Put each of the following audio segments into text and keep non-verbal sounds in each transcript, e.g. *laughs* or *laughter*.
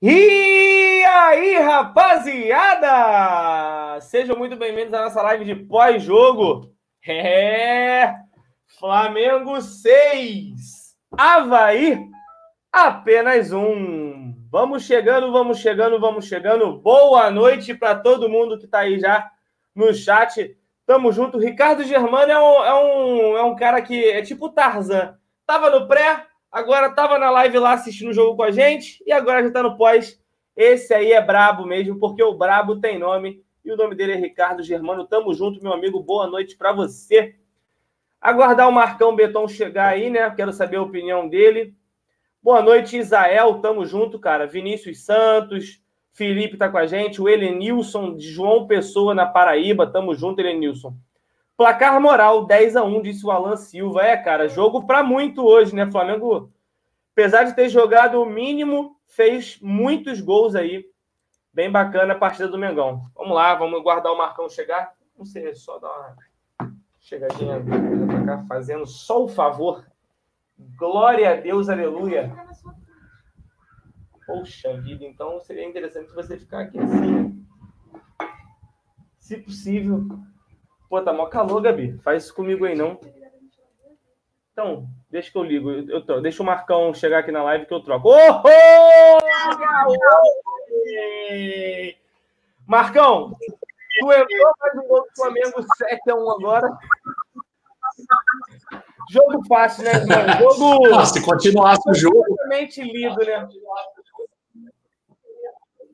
E aí, rapaziada! Sejam muito bem-vindos à nossa live de pós-jogo. É! Flamengo 6, Havaí apenas um. Vamos chegando, vamos chegando, vamos chegando. Boa noite para todo mundo que está aí já no chat. Tamo junto. Ricardo Germano é um, é um, é um cara que é tipo Tarzan. Tava no pré, Agora estava na live lá assistindo o jogo com a gente e agora já está no pós. Esse aí é brabo mesmo, porque o brabo tem nome e o nome dele é Ricardo Germano. Tamo junto, meu amigo. Boa noite para você. Aguardar o Marcão Beton chegar aí, né? Quero saber a opinião dele. Boa noite, Isael. Tamo junto, cara. Vinícius Santos, Felipe tá com a gente, o Elenilson de João Pessoa na Paraíba. Tamo junto, Elenilson. Placar moral, 10 a 1 disse o Alan Silva. É, cara, jogo para muito hoje, né? Flamengo, apesar de ter jogado o mínimo, fez muitos gols aí. Bem bacana a partida do Mengão. Vamos lá, vamos guardar o Marcão chegar. Não sei, só dar uma chegadinha pra cá, fazendo só o favor. Glória a Deus, aleluia. Poxa vida, então seria interessante você ficar aqui assim. Se possível. Pô, tá mó calor, Gabi. Faz isso comigo aí, não. Então, deixa que eu ligo. Eu, eu deixa o Marcão chegar aqui na live que eu troco. Oh, oh! Marcão, tu entrou mais um gol do Flamengo 7x1 agora. Jogo fácil, né? *laughs* Jogo. Ah, se continuasse o jogo. Totalmente lido, né?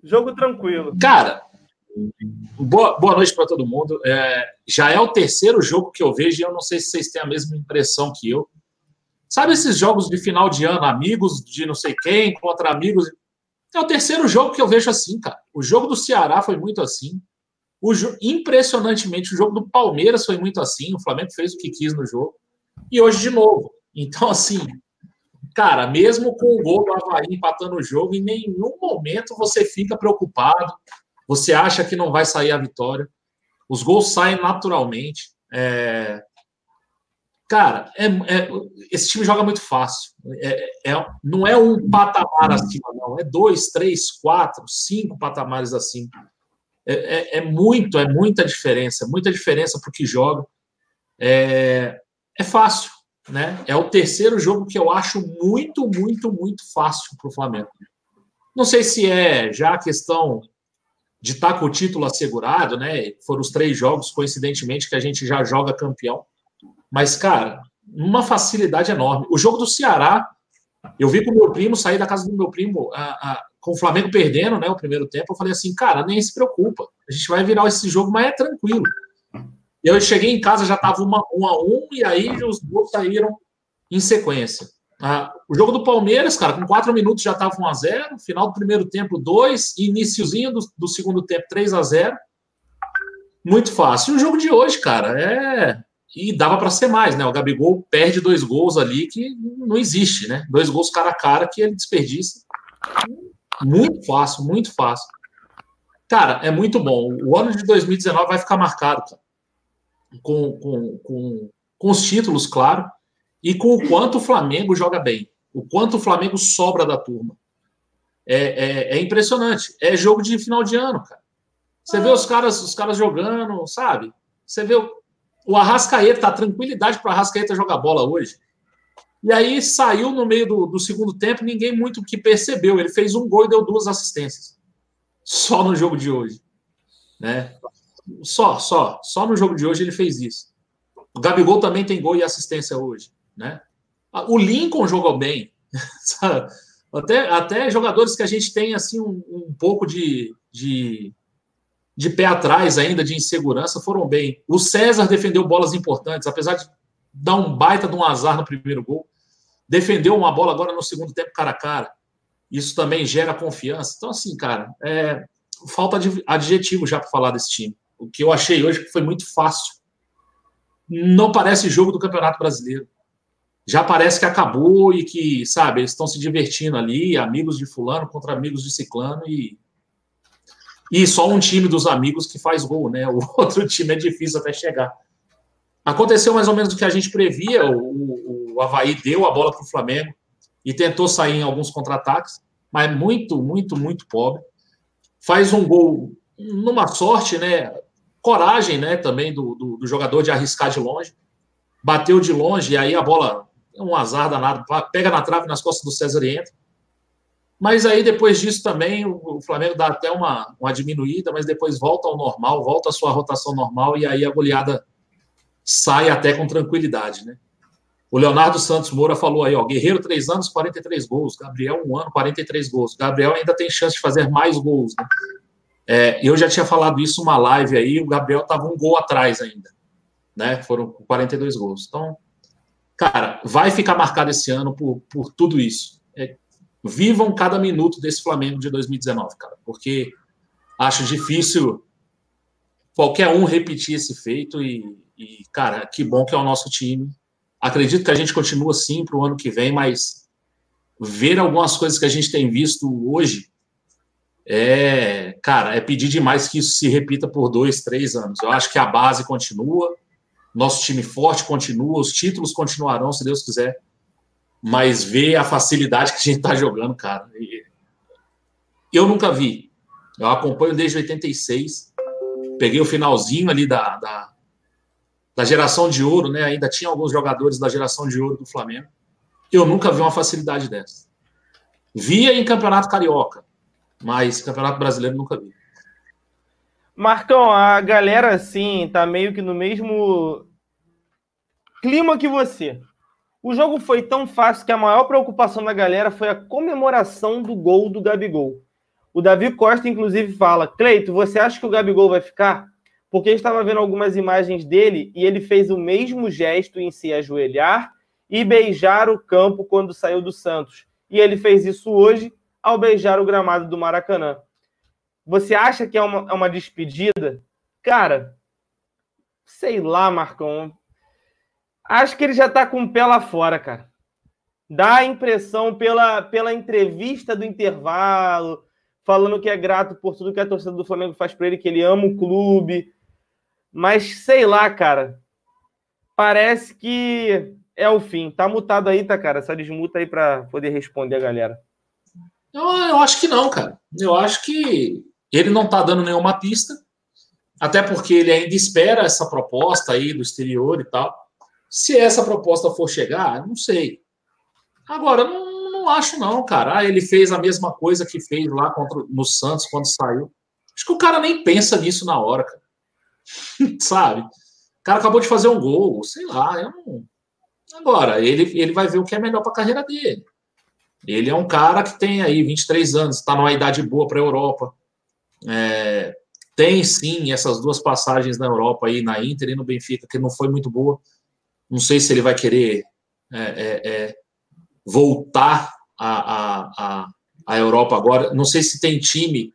Jogo tranquilo. Cara, Boa, boa noite para todo mundo. É, já é o terceiro jogo que eu vejo e eu não sei se vocês têm a mesma impressão que eu. Sabe esses jogos de final de ano, amigos de não sei quem contra amigos? É o terceiro jogo que eu vejo assim, cara. O jogo do Ceará foi muito assim. O impressionantemente, o jogo do Palmeiras foi muito assim. O Flamengo fez o que quis no jogo. E hoje de novo. Então, assim, cara, mesmo com o gol do Havaí empatando o jogo, em nenhum momento você fica preocupado você acha que não vai sair a vitória. Os gols saem naturalmente. É... Cara, é, é, esse time joga muito fácil. É, é, não é um patamar acima, não. É dois, três, quatro, cinco patamares assim. É, muito, é muita diferença. Muita diferença para o que joga. É, é fácil, né? É o terceiro jogo que eu acho muito, muito, muito fácil para o Flamengo. Não sei se é já a questão de estar tá com o título assegurado, né? Foram os três jogos, coincidentemente, que a gente já joga campeão. Mas, cara, uma facilidade enorme. O jogo do Ceará, eu vi com o meu primo sair da casa do meu primo a, a, com o Flamengo perdendo, né? O primeiro tempo. Eu falei assim, cara, nem se preocupa. A gente vai virar esse jogo, mas é tranquilo. Eu cheguei em casa, já estava um a um, e aí os dois saíram em sequência. Ah, o jogo do Palmeiras, cara, com quatro minutos já estava 1x0, final do primeiro tempo 2, iníciozinho do, do segundo tempo 3 a 0 Muito fácil. E o jogo de hoje, cara, é. E dava para ser mais, né? O Gabigol perde dois gols ali que não existe, né? Dois gols cara a cara que ele desperdiça. Muito fácil, muito fácil. Cara, é muito bom. O ano de 2019 vai ficar marcado, cara. Com, com, com, com os títulos, claro e com o quanto o Flamengo joga bem, o quanto o Flamengo sobra da turma. É, é, é impressionante. É jogo de final de ano, cara. Você vê os caras, os caras jogando, sabe? Você vê o, o Arrascaeta, a tranquilidade para o Arrascaeta jogar bola hoje. E aí saiu no meio do, do, segundo tempo, ninguém muito que percebeu. Ele fez um gol e deu duas assistências. Só no jogo de hoje. Né? Só, só. Só no jogo de hoje ele fez isso. O Gabigol também tem gol e assistência hoje né? O Lincoln jogou bem, *laughs* até, até jogadores que a gente tem assim um, um pouco de, de, de, pé atrás ainda, de insegurança, foram bem. O César defendeu bolas importantes, apesar de dar um baita de um azar no primeiro gol, defendeu uma bola agora no segundo tempo cara a cara. Isso também gera confiança. Então, assim, cara, é, falta de adjetivo já para falar desse time. O que eu achei hoje foi muito fácil. Não parece jogo do Campeonato Brasileiro já parece que acabou e que, sabe, eles estão se divertindo ali, amigos de fulano contra amigos de ciclano e e só um time dos amigos que faz gol, né? O *laughs* outro time é difícil até chegar. Aconteceu mais ou menos o que a gente previa, o, o, Havaí deu a bola para o Flamengo e tentou sair em alguns contra-ataques. mas muito, muito, muito pobre. Faz um gol numa sorte, né? Coragem, né? Também do, do, do jogador de arriscar de longe. Bateu de longe e aí a bola, um azar danado, pega na trave nas costas do César e entra. Mas aí, depois disso também, o Flamengo dá até uma, uma diminuída, mas depois volta ao normal, volta à sua rotação normal, e aí a goleada sai até com tranquilidade, né? O Leonardo Santos Moura falou aí, ó, Guerreiro, três anos, 43 gols. Gabriel, um ano, 43 gols. Gabriel ainda tem chance de fazer mais gols, né? É, eu já tinha falado isso numa live aí, o Gabriel estava um gol atrás ainda, né? Foram 42 gols. Então, cara, vai ficar marcado esse ano por, por tudo isso. É, vivam cada minuto desse Flamengo de 2019, cara, porque acho difícil qualquer um repetir esse feito e, e cara, que bom que é o nosso time. Acredito que a gente continua assim para o ano que vem, mas ver algumas coisas que a gente tem visto hoje é, cara, é pedir demais que isso se repita por dois, três anos. Eu acho que a base continua, nosso time forte continua, os títulos continuarão, se Deus quiser mas ver a facilidade que a gente está jogando, cara. Eu nunca vi. Eu acompanho desde 86. Peguei o finalzinho ali da, da, da geração de ouro, né? Ainda tinha alguns jogadores da geração de ouro do Flamengo. Eu nunca vi uma facilidade dessa. Via em Campeonato Carioca, mas Campeonato Brasileiro nunca vi. Marcão, a galera, assim, tá meio que no mesmo clima que você. O jogo foi tão fácil que a maior preocupação da galera foi a comemoração do gol do Gabigol. O Davi Costa, inclusive, fala: Cleito, você acha que o Gabigol vai ficar? Porque estava vendo algumas imagens dele e ele fez o mesmo gesto em se ajoelhar e beijar o campo quando saiu do Santos. E ele fez isso hoje ao beijar o gramado do Maracanã. Você acha que é uma, é uma despedida? Cara, sei lá, Marcão. Acho que ele já está com o pé lá fora, cara. Dá a impressão pela, pela entrevista do intervalo, falando que é grato por tudo que a torcida do Flamengo faz para ele, que ele ama o clube. Mas sei lá, cara. Parece que é o fim. Tá mutado aí, tá, cara? Essa desmuta aí para poder responder a galera. Eu, eu acho que não, cara. Eu acho que ele não tá dando nenhuma pista. Até porque ele ainda espera essa proposta aí do exterior e tal. Se essa proposta for chegar, não sei. Agora, não, não acho não, cara. Ah, ele fez a mesma coisa que fez lá contra, no Santos quando saiu. Acho que o cara nem pensa nisso na hora, cara. *laughs* Sabe? O cara acabou de fazer um gol, sei lá. Eu não... Agora, ele, ele vai ver o que é melhor para a carreira dele. Ele é um cara que tem aí 23 anos, está numa idade boa para a Europa. É, tem sim essas duas passagens na Europa aí, na Inter e no Benfica, que não foi muito boa. Não sei se ele vai querer é, é, é voltar à, à, à Europa agora. Não sei se tem time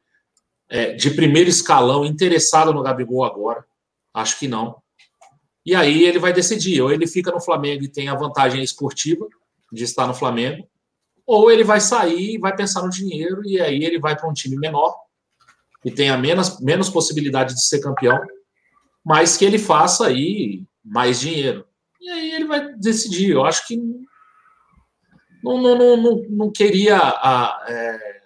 é, de primeiro escalão interessado no Gabigol agora. Acho que não. E aí ele vai decidir. Ou ele fica no Flamengo e tem a vantagem esportiva de estar no Flamengo, ou ele vai sair e vai pensar no dinheiro, e aí ele vai para um time menor, que tenha menos, menos possibilidade de ser campeão, mas que ele faça aí mais dinheiro. E aí ele vai decidir. Eu acho que não, não, não, não, não queria a, é,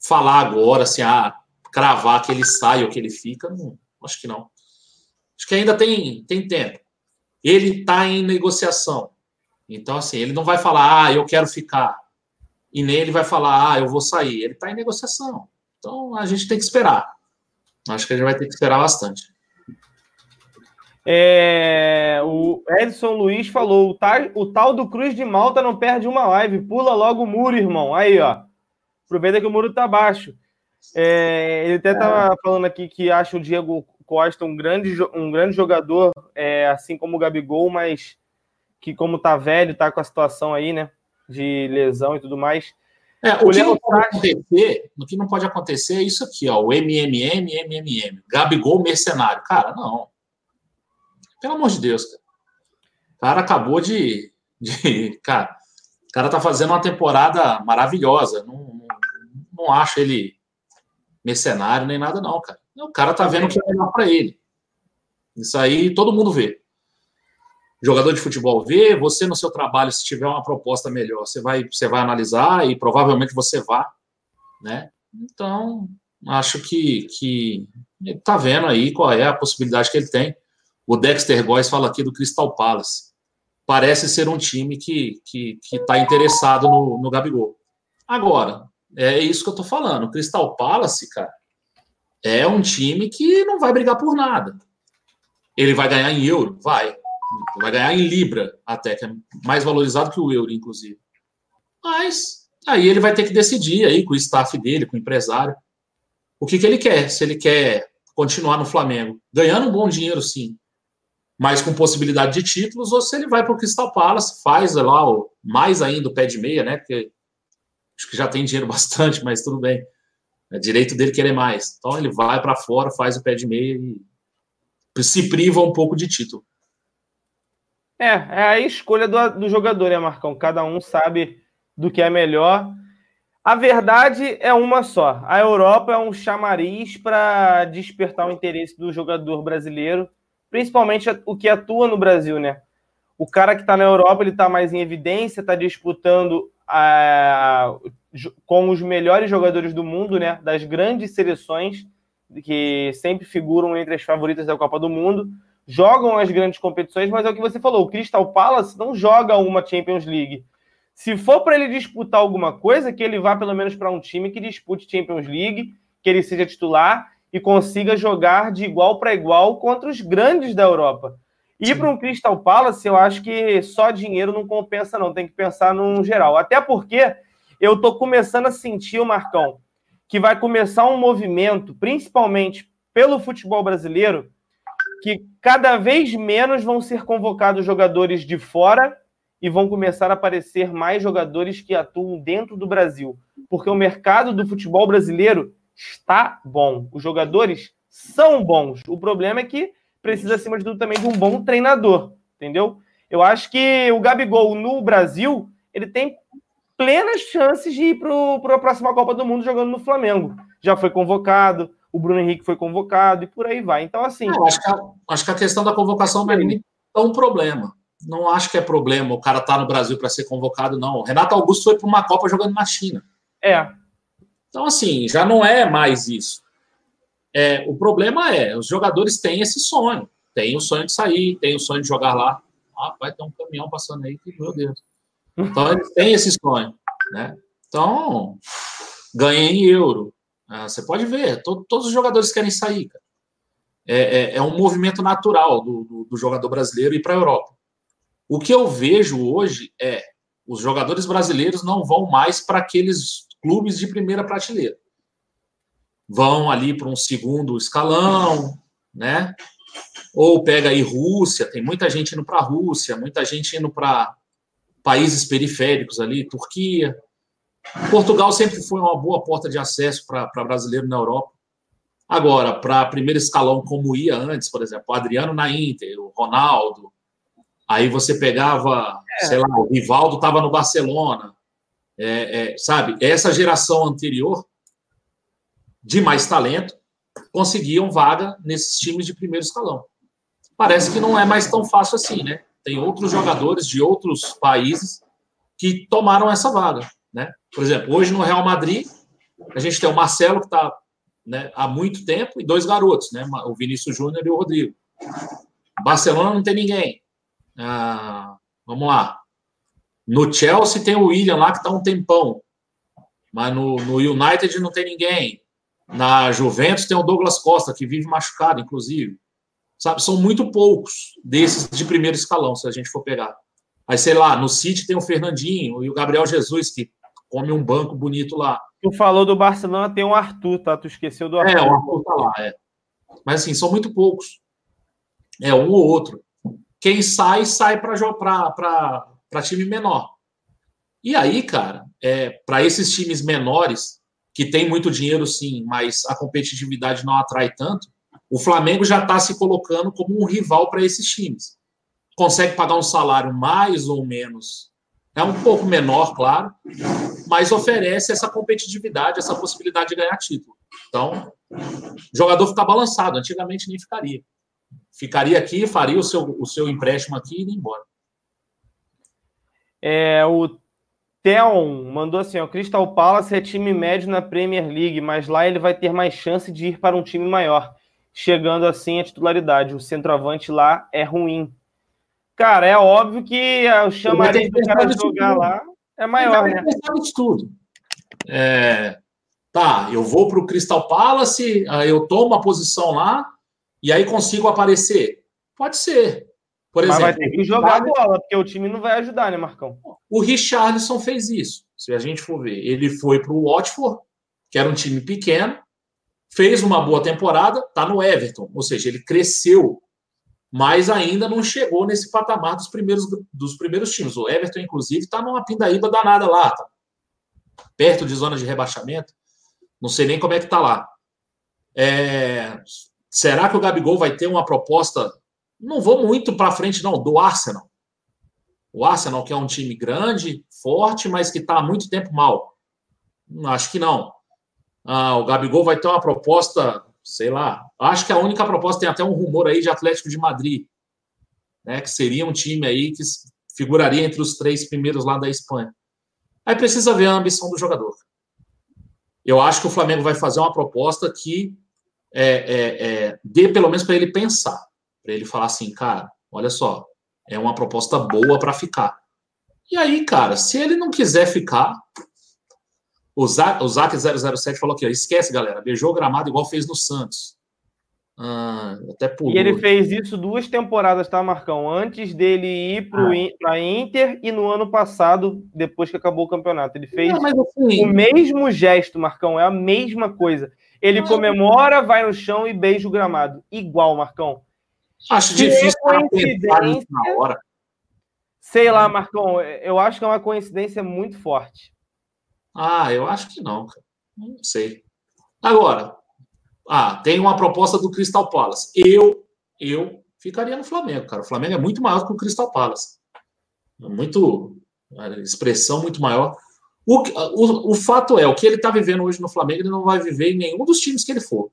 falar agora, assim, ah, cravar que ele sai ou que ele fica. Não, acho que não. Acho que ainda tem, tem tempo. Ele está em negociação. Então, assim, ele não vai falar, ah, eu quero ficar. E nem ele vai falar, ah, eu vou sair. Ele está em negociação. Então, a gente tem que esperar. Acho que a gente vai ter que esperar bastante. É, o Edson Luiz falou: o tal, o tal do Cruz de Malta não perde uma live, pula logo o muro, irmão. Aí, ó. Aproveita que o muro tá baixo. É, ele até tava falando aqui que acha o Diego Costa um grande, um grande jogador, é, assim como o Gabigol, mas que, como tá velho, tá com a situação aí, né? De lesão e tudo mais. É, o, o que não pode acontecer, o que não pode acontecer é isso aqui, ó, o MMM, MMM, Gabigol mercenário. Cara, não. Pelo amor de Deus, cara. O cara acabou de. de cara, o cara tá fazendo uma temporada maravilhosa. Não, não, não acho ele mercenário nem nada, não, cara. O cara tá vendo o que é melhor para ele. Isso aí todo mundo vê. Jogador de futebol vê, você no seu trabalho, se tiver uma proposta melhor, você vai, você vai analisar e provavelmente você vá. né? Então, acho que, que ele tá vendo aí qual é a possibilidade que ele tem. O Dexter Góes fala aqui do Crystal Palace. Parece ser um time que que está interessado no, no Gabigol. Agora, é isso que eu tô falando. O Crystal Palace, cara, é um time que não vai brigar por nada. Ele vai ganhar em euro? Vai. Vai ganhar em libra, até, que é mais valorizado que o euro, inclusive. Mas aí ele vai ter que decidir aí com o staff dele, com o empresário, o que, que ele quer. Se ele quer continuar no Flamengo, ganhando um bom dinheiro, sim, mas com possibilidade de títulos, ou se ele vai para o Crystal Palace, faz lá o, mais ainda o pé de meia, né? Porque acho que já tem dinheiro *laughs* bastante, mas tudo bem. É direito dele querer mais. Então ele vai para fora, faz o pé de meia e se priva um pouco de título. É, é a escolha do, do jogador, né, Marcão? Cada um sabe do que é melhor. A verdade é uma só. A Europa é um chamariz para despertar o interesse do jogador brasileiro, principalmente o que atua no Brasil, né? O cara que está na Europa ele está mais em evidência, está disputando a, com os melhores jogadores do mundo, né? Das grandes seleções que sempre figuram entre as favoritas da Copa do Mundo jogam as grandes competições, mas é o que você falou, o Crystal Palace não joga uma Champions League. Se for para ele disputar alguma coisa, que ele vá pelo menos para um time que dispute Champions League, que ele seja titular e consiga jogar de igual para igual contra os grandes da Europa. Ir para um Crystal Palace, eu acho que só dinheiro não compensa, não. Tem que pensar no geral. Até porque eu estou começando a sentir, o Marcão, que vai começar um movimento, principalmente pelo futebol brasileiro, que cada vez menos vão ser convocados jogadores de fora e vão começar a aparecer mais jogadores que atuam dentro do Brasil, porque o mercado do futebol brasileiro está bom. Os jogadores são bons. O problema é que precisa, acima de tudo, também de um bom treinador, entendeu? Eu acho que o Gabigol no Brasil ele tem plenas chances de ir para a próxima Copa do Mundo jogando no Flamengo. Já foi convocado, o Bruno Henrique foi convocado e por aí vai. Então, assim. Não, acho, que a, acho que a questão da convocação não é tão problema. Não acho que é problema o cara estar tá no Brasil para ser convocado, não. O Renato Augusto foi para uma Copa jogando na China. É. Então, assim, já não é mais isso. É, o problema é, os jogadores têm esse sonho. Tem o sonho de sair, tem o sonho de jogar lá. Ah, vai ter um caminhão passando aí, que, meu Deus. Então, eles têm esse sonho, né? Então, ganhem em euro, ah, você pode ver, todo, todos os jogadores querem sair. É, é, é, um movimento natural do, do, do jogador brasileiro ir para a Europa. O que eu vejo hoje é os jogadores brasileiros não vão mais para aqueles clubes de primeira prateleira. Vão ali para um segundo escalão, né? Ou pega aí Rússia, tem muita gente indo para a Rússia, muita gente indo para países periféricos ali, Turquia. Portugal sempre foi uma boa porta de acesso para brasileiro na Europa. Agora, para primeiro escalão, como ia antes, por exemplo, o Adriano na Inter, o Ronaldo, aí você pegava, é. sei lá, o Rivaldo estava no Barcelona, é, é, sabe? Essa geração anterior, de mais talento, conseguiam vaga nesses times de primeiro escalão. Parece que não é mais tão fácil assim, né? Tem outros jogadores de outros países que tomaram essa vaga. Por exemplo, hoje no Real Madrid, a gente tem o Marcelo, que está né, há muito tempo, e dois garotos, né, o Vinícius Júnior e o Rodrigo. Barcelona não tem ninguém. Ah, vamos lá. No Chelsea tem o William lá, que está um tempão. Mas no, no United não tem ninguém. Na Juventus tem o Douglas Costa, que vive machucado, inclusive. Sabe, são muito poucos desses de primeiro escalão, se a gente for pegar. Aí, sei lá, no City tem o Fernandinho e o Gabriel Jesus, que come um banco bonito lá. Tu falou do Barcelona, tem o Arthur, tá? Tu esqueceu do Arthur. É, o Arthur tá lá, é. Mas assim, são muito poucos. É um ou outro. Quem sai, sai para time menor. E aí, cara, é, para esses times menores, que tem muito dinheiro sim, mas a competitividade não atrai tanto, o Flamengo já está se colocando como um rival para esses times. Consegue pagar um salário mais ou menos é um pouco menor, claro, mas oferece essa competitividade, essa possibilidade de ganhar título. Então, o jogador fica balançado. Antigamente nem ficaria. Ficaria aqui, faria o seu, o seu empréstimo aqui e iria embora. É, o Theon mandou assim: o Crystal Palace é time médio na Premier League, mas lá ele vai ter mais chance de ir para um time maior, chegando assim à titularidade. O centroavante lá é ruim. Cara, é óbvio que o chamariz do cara jogar lá é maior, né? De tudo. É, tá, eu vou para o Crystal Palace, eu tomo a posição lá e aí consigo aparecer. Pode ser. Por Mas exemplo, vai ter que jogar a bola, porque o time não vai ajudar, né, Marcão? O Richarlison fez isso. Se a gente for ver, ele foi para o Watford, que era um time pequeno, fez uma boa temporada, tá no Everton, ou seja, ele cresceu, mas ainda não chegou nesse patamar dos primeiros, dos primeiros times. O Everton, inclusive, está numa pindaíba danada lá, tá perto de zona de rebaixamento. Não sei nem como é que tá lá. É... Será que o Gabigol vai ter uma proposta não vou muito para frente, não, do Arsenal. O Arsenal, que é um time grande, forte, mas que está há muito tempo mal. Acho que não. Ah, o Gabigol vai ter uma proposta, sei lá. Acho que a única proposta tem até um rumor aí de Atlético de Madrid, né? Que seria um time aí que figuraria entre os três primeiros lá da Espanha. Aí precisa ver a ambição do jogador. Eu acho que o Flamengo vai fazer uma proposta que é, é, é, dê pelo menos para ele pensar para ele falar assim, cara, olha só, é uma proposta boa para ficar. E aí, cara, se ele não quiser ficar, o Zac, o Zac 007 falou aqui, ó, esquece, galera, beijou o gramado igual fez no Santos. Ah, até pulou. E ele fez isso duas temporadas, tá, Marcão? Antes dele ir para ah. Inter e no ano passado, depois que acabou o campeonato. Ele fez não, assim... o mesmo gesto, Marcão, é a mesma coisa. Ele mas... comemora, vai no chão e beija o gramado. Igual, Marcão. Acho difícil pensar na hora. Sei lá, Marcão, eu acho que é uma coincidência muito forte. Ah, eu acho que não, cara. Não sei. Agora, ah, tem uma proposta do Crystal Palace. Eu, eu ficaria no Flamengo, cara. O Flamengo é muito maior que o Crystal Palace. Muito expressão muito maior. O, o, o fato é, o que ele está vivendo hoje no Flamengo, ele não vai viver em nenhum dos times que ele for.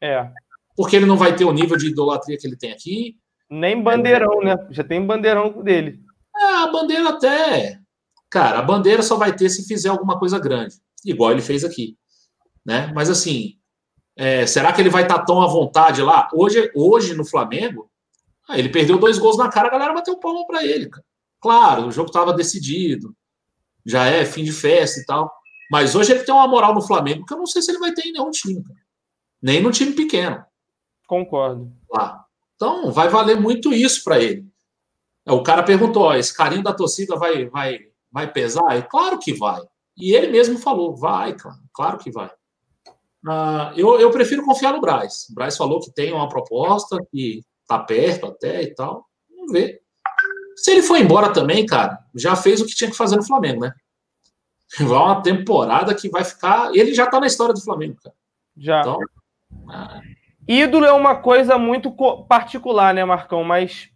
É porque ele não vai ter o nível de idolatria que ele tem aqui. Nem bandeirão, é, né? Já tem bandeirão dele. É, a bandeira até. Cara, a bandeira só vai ter se fizer alguma coisa grande, igual ele fez aqui. Né? Mas assim, é, será que ele vai estar tão à vontade lá? Hoje, hoje no Flamengo, ah, ele perdeu dois gols na cara, a galera bateu palma para ele. Cara. Claro, o jogo estava decidido, já é fim de festa e tal. Mas hoje ele tem uma moral no Flamengo que eu não sei se ele vai ter em nenhum time, cara. nem no time pequeno. Concordo. Lá. Então, vai valer muito isso para ele. O cara perguntou: ó, esse carinho da torcida vai, vai, vai pesar? E claro que vai. E ele mesmo falou: vai, claro, claro que vai. Ah, eu, eu prefiro confiar no Braz. O Braz falou que tem uma proposta, que tá perto até e tal. Vamos ver. Se ele for embora também, cara, já fez o que tinha que fazer no Flamengo, né? *laughs* Vai uma temporada que vai ficar. Ele já tá na história do Flamengo, cara. Já. Então, ah, Ídolo é uma coisa muito particular, né, Marcão? Mas.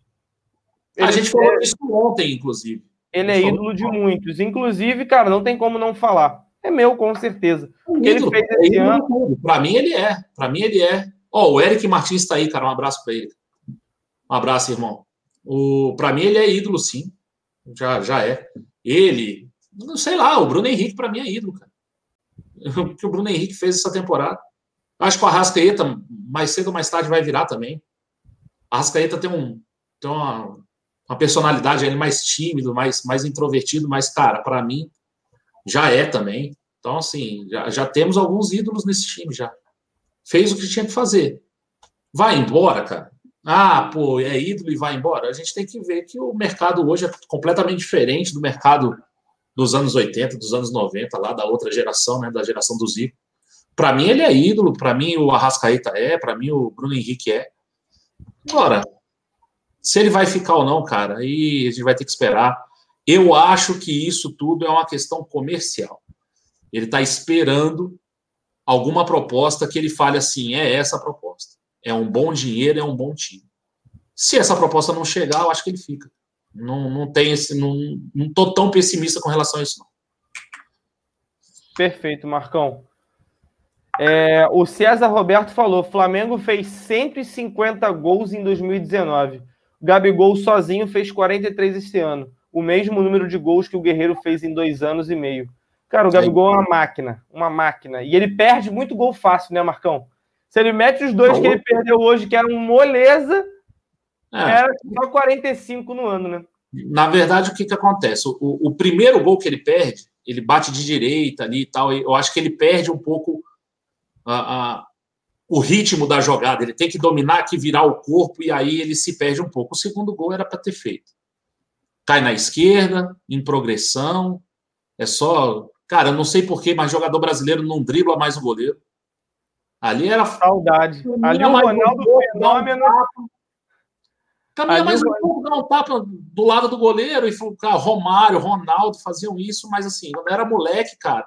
A gente falou é... isso ontem, inclusive. Ele é ídolo de muitos. Inclusive, cara, não tem como não falar. É meu, com certeza. É ele fez é esse ano. Para mim, ele é. Para mim, ele é. Ó, oh, o Eric Martins está aí, cara. Um abraço para ele. Um abraço, irmão. O... Para mim, ele é ídolo, sim. Já, já é. Ele, não sei lá, o Bruno Henrique, para mim, é ídolo, cara. *laughs* O que o Bruno Henrique fez essa temporada. Acho que o Arrascaeta, mais cedo ou mais tarde, vai virar também. A Arrascaeta tem, um, tem uma, uma personalidade ele mais tímido, mais, mais introvertido, mas, cara, para mim, já é também. Então, assim, já, já temos alguns ídolos nesse time já. Fez o que tinha que fazer. Vai embora, cara. Ah, pô, é ídolo e vai embora. A gente tem que ver que o mercado hoje é completamente diferente do mercado dos anos 80, dos anos 90, lá da outra geração, né, da geração do Zico. Para mim, ele é ídolo, para mim, o Arrascaeta é, para mim, o Bruno Henrique é. Agora, se ele vai ficar ou não, cara, aí a gente vai ter que esperar. Eu acho que isso tudo é uma questão comercial. Ele está esperando alguma proposta que ele fale assim: é essa a proposta. É um bom dinheiro, é um bom time. Se essa proposta não chegar, eu acho que ele fica. Não, não tem esse. Não, não tô tão pessimista com relação a isso, não. Perfeito, Marcão. É, o César Roberto falou: Flamengo fez 150 gols em 2019. Gabigol sozinho fez 43 esse ano. o mesmo número de gols que o Guerreiro fez em dois anos e meio. Cara, o Gabigol é uma máquina, uma máquina. E ele perde muito gol fácil, né, Marcão? Se ele mete os dois que ele perdeu hoje, que eram moleza, é. era só 45 no ano, né? Na verdade, o que, que acontece? O, o, primeiro gol que ele perde, ele bate de direita ali e tal. Eu acho que ele perde um pouco a, a, o ritmo da jogada. Ele tem que dominar aqui, virar o corpo, e aí ele se perde um pouco. O segundo gol era para ter feito. Cai na esquerda, em progressão. É só. Cara, eu não sei porquê, mas jogador brasileiro não dribla mais o goleiro. Ali era. Saudade. Ali o Ronaldo Fenômeno. Caminha mais um pouco, dar um tapa do lado do goleiro e cara, Romário, Ronaldo faziam isso, mas assim, quando era moleque, cara,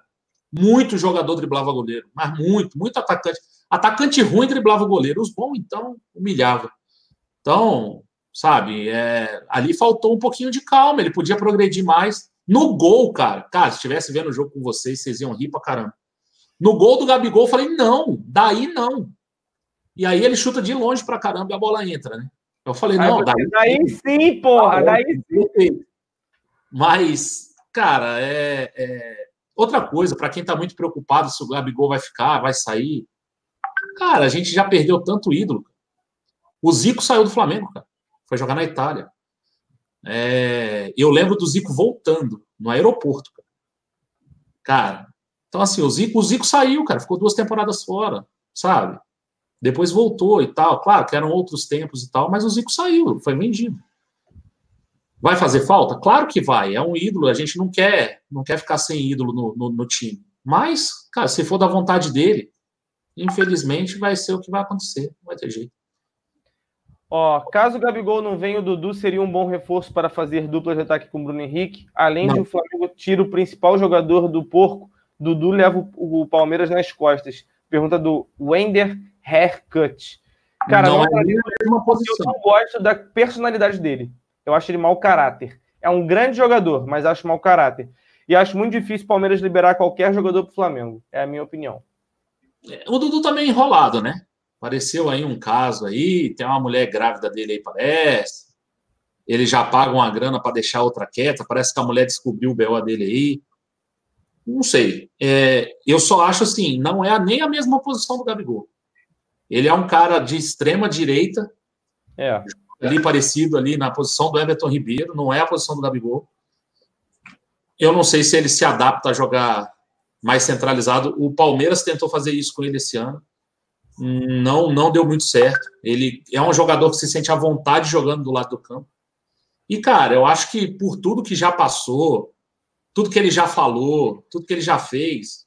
muito jogador driblava goleiro, mas muito, muito atacante. Atacante ruim driblava goleiro, os bons, então, humilhava. Então, sabe, é, ali faltou um pouquinho de calma, ele podia progredir mais. No gol, cara, cara, se estivesse vendo o jogo com vocês, vocês iam rir pra caramba. No gol do Gabigol, eu falei, não, daí não. E aí ele chuta de longe pra caramba e a bola entra, né? Eu falei, não, daí, daí sim, porra, daí sim. Mas, cara, é, é... outra coisa, para quem está muito preocupado se o Gabigol vai ficar, vai sair. Cara, a gente já perdeu tanto ídolo. O Zico saiu do Flamengo, cara. Foi jogar na Itália. É... Eu lembro do Zico voltando no aeroporto, cara. cara. Então, assim, o Zico, o Zico saiu, cara, ficou duas temporadas fora, sabe? Depois voltou e tal. Claro que eram outros tempos e tal, mas o Zico saiu, foi vendido. Vai fazer falta? Claro que vai. É um ídolo. A gente não quer, não quer ficar sem ídolo no, no, no time. Mas, cara, se for da vontade dele, infelizmente vai ser o que vai acontecer. Não vai ter jeito. Ó, caso o Gabigol não venha, o Dudu seria um bom reforço para fazer dupla de ataque com o Bruno Henrique. Além não. de o Flamengo tira o principal jogador do porco, Dudu leva o, Palmeiras nas costas. Pergunta do Wender haircut. Cara, não, não é mesma posição. Eu não gosto da personalidade dele. Eu acho ele mau caráter. É um grande jogador, mas acho mau caráter. E acho muito difícil o Palmeiras liberar qualquer jogador para o Flamengo. É a minha opinião. É, o Dudu também tá enrolado, né? Apareceu aí um caso aí, tem uma mulher grávida dele aí, parece. Ele já paga uma grana para deixar outra quieta. Parece que a mulher descobriu o BO dele aí. Não sei. É, eu só acho assim, não é nem a mesma posição do Gabigol. Ele é um cara de extrema direita, é. ali parecido ali na posição do Everton Ribeiro, não é a posição do Gabigol. Eu não sei se ele se adapta a jogar mais centralizado. O Palmeiras tentou fazer isso com ele esse ano. Não, não deu muito certo. Ele é um jogador que se sente à vontade jogando do lado do campo. E, cara, eu acho que por tudo que já passou, tudo que ele já falou, tudo que ele já fez,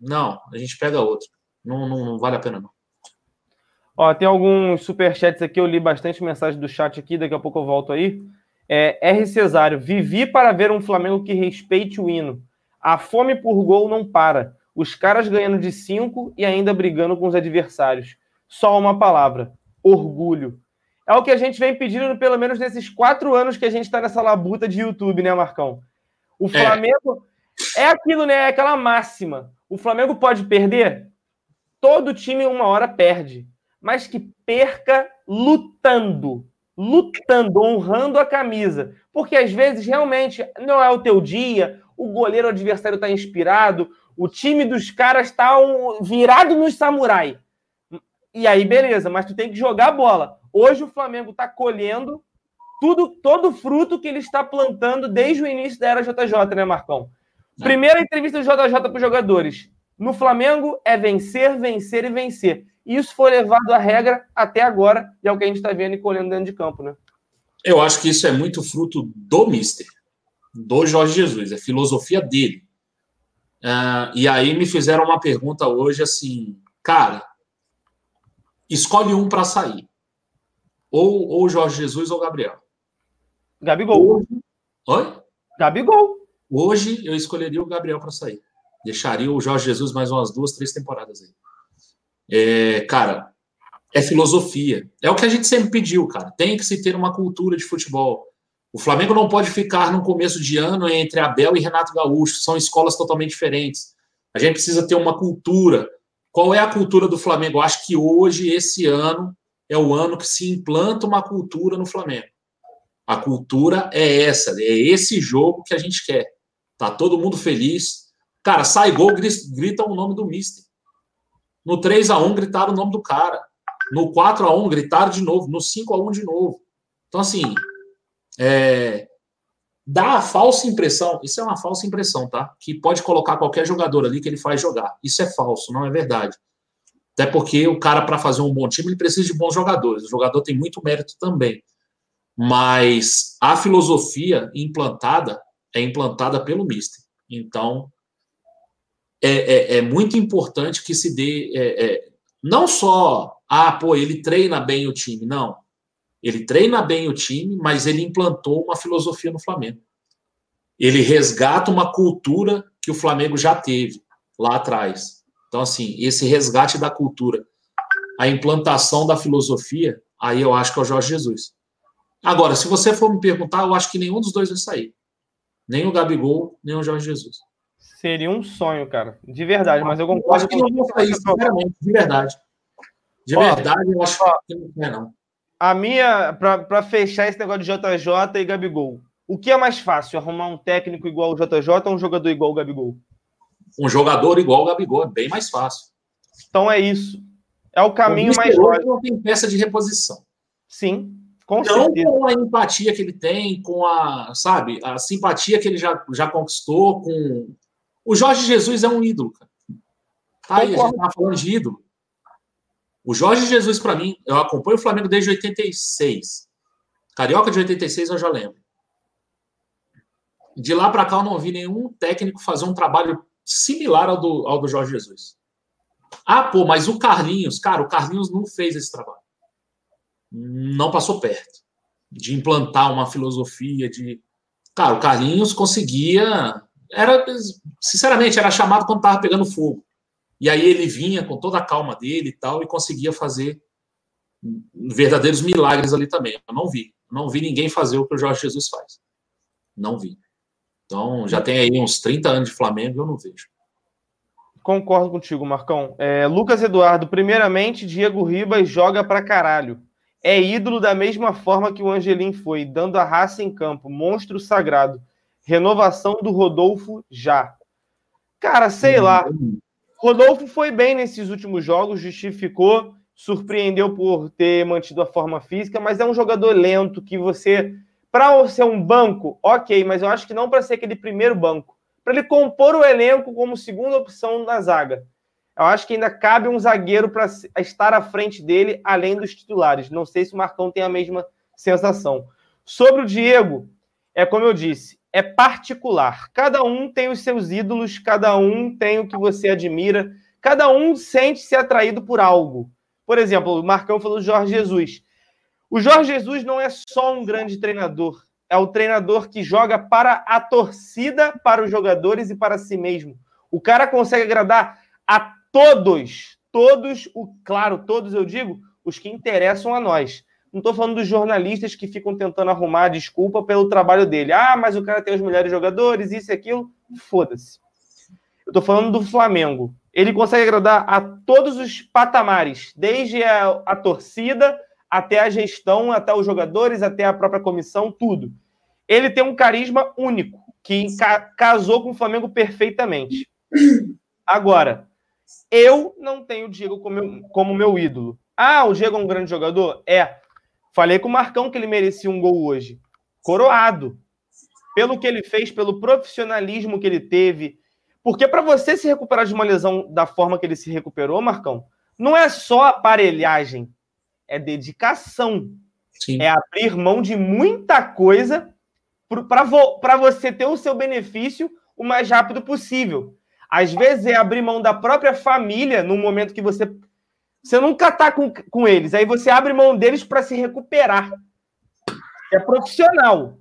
não, a gente pega outro. Não, não, não vale a pena, não. Ó, tem alguns superchats aqui, eu li bastante mensagem do chat aqui, daqui a pouco eu volto aí. É, R. Cesário, vivi para ver um Flamengo que respeite o hino. A fome por gol não para. Os caras ganhando de cinco e ainda brigando com os adversários. Só uma palavra: orgulho. É o que a gente vem pedindo, pelo menos nesses quatro anos que a gente está nessa labuta de YouTube, né, Marcão? O é. Flamengo é, é aquilo, né? É aquela máxima. O Flamengo pode perder? Todo time, uma hora, perde mas que perca lutando, lutando, honrando a camisa. Porque às vezes realmente não é o teu dia, o goleiro adversário está inspirado, o time dos caras está um, virado no samurai. E aí, beleza, mas tu tem que jogar a bola. Hoje o Flamengo está colhendo tudo, todo o fruto que ele está plantando desde o início da era JJ, né, Marcão? Primeira entrevista do JJ para os jogadores. No Flamengo é vencer, vencer e vencer. Isso foi levado à regra até agora, e é o que a gente está vendo e colhendo dentro de campo, né? Eu acho que isso é muito fruto do Mister, do Jorge Jesus, é filosofia dele. Uh, e aí me fizeram uma pergunta hoje assim, cara, escolhe um para sair. Ou, ou Jorge Jesus ou Gabriel. Gabigol. Hoje... Oi? Gabigol. Hoje eu escolheria o Gabriel para sair. Deixaria o Jorge Jesus mais umas duas, três temporadas aí. É, cara, é filosofia. É o que a gente sempre pediu, cara. Tem que se ter uma cultura de futebol. O Flamengo não pode ficar no começo de ano entre Abel e Renato Gaúcho. São escolas totalmente diferentes. A gente precisa ter uma cultura. Qual é a cultura do Flamengo? Eu acho que hoje, esse ano, é o ano que se implanta uma cultura no Flamengo. A cultura é essa, é esse jogo que a gente quer. Tá todo mundo feliz. Cara, sai gol, grita o nome do Mister. No 3 a 1 gritaram o nome do cara. No 4 a 1 gritaram de novo. No 5 a 1 de novo. Então, assim, é, dá a falsa impressão, isso é uma falsa impressão, tá? Que pode colocar qualquer jogador ali que ele faz jogar. Isso é falso, não é verdade. Até porque o cara, para fazer um bom time, ele precisa de bons jogadores. O jogador tem muito mérito também. Mas a filosofia implantada é implantada pelo Mister. Então, é, é, é muito importante que se dê. É, é, não só, ah, pô, ele treina bem o time. Não. Ele treina bem o time, mas ele implantou uma filosofia no Flamengo. Ele resgata uma cultura que o Flamengo já teve lá atrás. Então, assim, esse resgate da cultura, a implantação da filosofia, aí eu acho que é o Jorge Jesus. Agora, se você for me perguntar, eu acho que nenhum dos dois vai sair. Nem o Gabigol, nem o Jorge Jesus. Seria um sonho, cara. De verdade, mas eu concordo. Eu acho que não vou sair, sinceramente, de verdade. De ó, verdade, eu acho ó, que não é, não. A minha, para fechar esse negócio de JJ e Gabigol, o que é mais fácil? Arrumar um técnico igual o JJ ou um jogador igual o Gabigol? Um jogador igual o Gabigol, é bem mais fácil. Então é isso. É o caminho o mais lógico. não tem peça de reposição. Sim, com não certeza. com a empatia que ele tem, com a, sabe, a simpatia que ele já, já conquistou com... O Jorge Jesus é um ídolo, cara. Tá aí, a gente falando de ídolo. O Jorge Jesus, para mim, eu acompanho o Flamengo desde 86. Carioca de 86 eu já lembro. De lá para cá eu não vi nenhum técnico fazer um trabalho similar ao do, ao do Jorge Jesus. Ah, pô, mas o Carlinhos, cara, o Carlinhos não fez esse trabalho. Não passou perto de implantar uma filosofia de. Cara, o Carlinhos conseguia. Era, sinceramente, era chamado quando estava pegando fogo. E aí ele vinha com toda a calma dele e tal, e conseguia fazer verdadeiros milagres ali também. Eu não vi. Não vi ninguém fazer o que o Jorge Jesus faz. Não vi. Então, já tem aí uns 30 anos de Flamengo, eu não vejo. Concordo contigo, Marcão. É, Lucas Eduardo, primeiramente, Diego Ribas joga pra caralho. É ídolo da mesma forma que o Angelim foi, dando a raça em campo. Monstro sagrado. Renovação do Rodolfo já. Cara, sei lá. Rodolfo foi bem nesses últimos jogos, justificou, surpreendeu por ter mantido a forma física, mas é um jogador lento que você, para ser um banco, ok, mas eu acho que não para ser aquele primeiro banco, para ele compor o elenco como segunda opção na zaga. Eu acho que ainda cabe um zagueiro para estar à frente dele, além dos titulares. Não sei se o Marcão tem a mesma sensação. Sobre o Diego, é como eu disse, é particular. Cada um tem os seus ídolos, cada um tem o que você admira, cada um sente-se atraído por algo. Por exemplo, o Marcão falou do Jorge Jesus. O Jorge Jesus não é só um grande treinador, é o treinador que joga para a torcida, para os jogadores e para si mesmo. O cara consegue agradar a todos, todos, o claro, todos eu digo, os que interessam a nós. Não estou falando dos jornalistas que ficam tentando arrumar desculpa pelo trabalho dele. Ah, mas o cara tem os melhores jogadores, isso e aquilo. Foda-se. Eu estou falando do Flamengo. Ele consegue agradar a todos os patamares, desde a, a torcida até a gestão, até os jogadores, até a própria comissão, tudo. Ele tem um carisma único, que ca casou com o Flamengo perfeitamente. Agora, eu não tenho o Diego como como meu ídolo. Ah, o Diego é um grande jogador? É. Falei com o Marcão que ele merecia um gol hoje. Coroado. Pelo que ele fez, pelo profissionalismo que ele teve. Porque para você se recuperar de uma lesão da forma que ele se recuperou, Marcão, não é só aparelhagem, é dedicação. Sim. É abrir mão de muita coisa para você ter o seu benefício o mais rápido possível. Às vezes é abrir mão da própria família no momento que você você nunca tá com, com eles. Aí você abre mão deles para se recuperar. É profissional.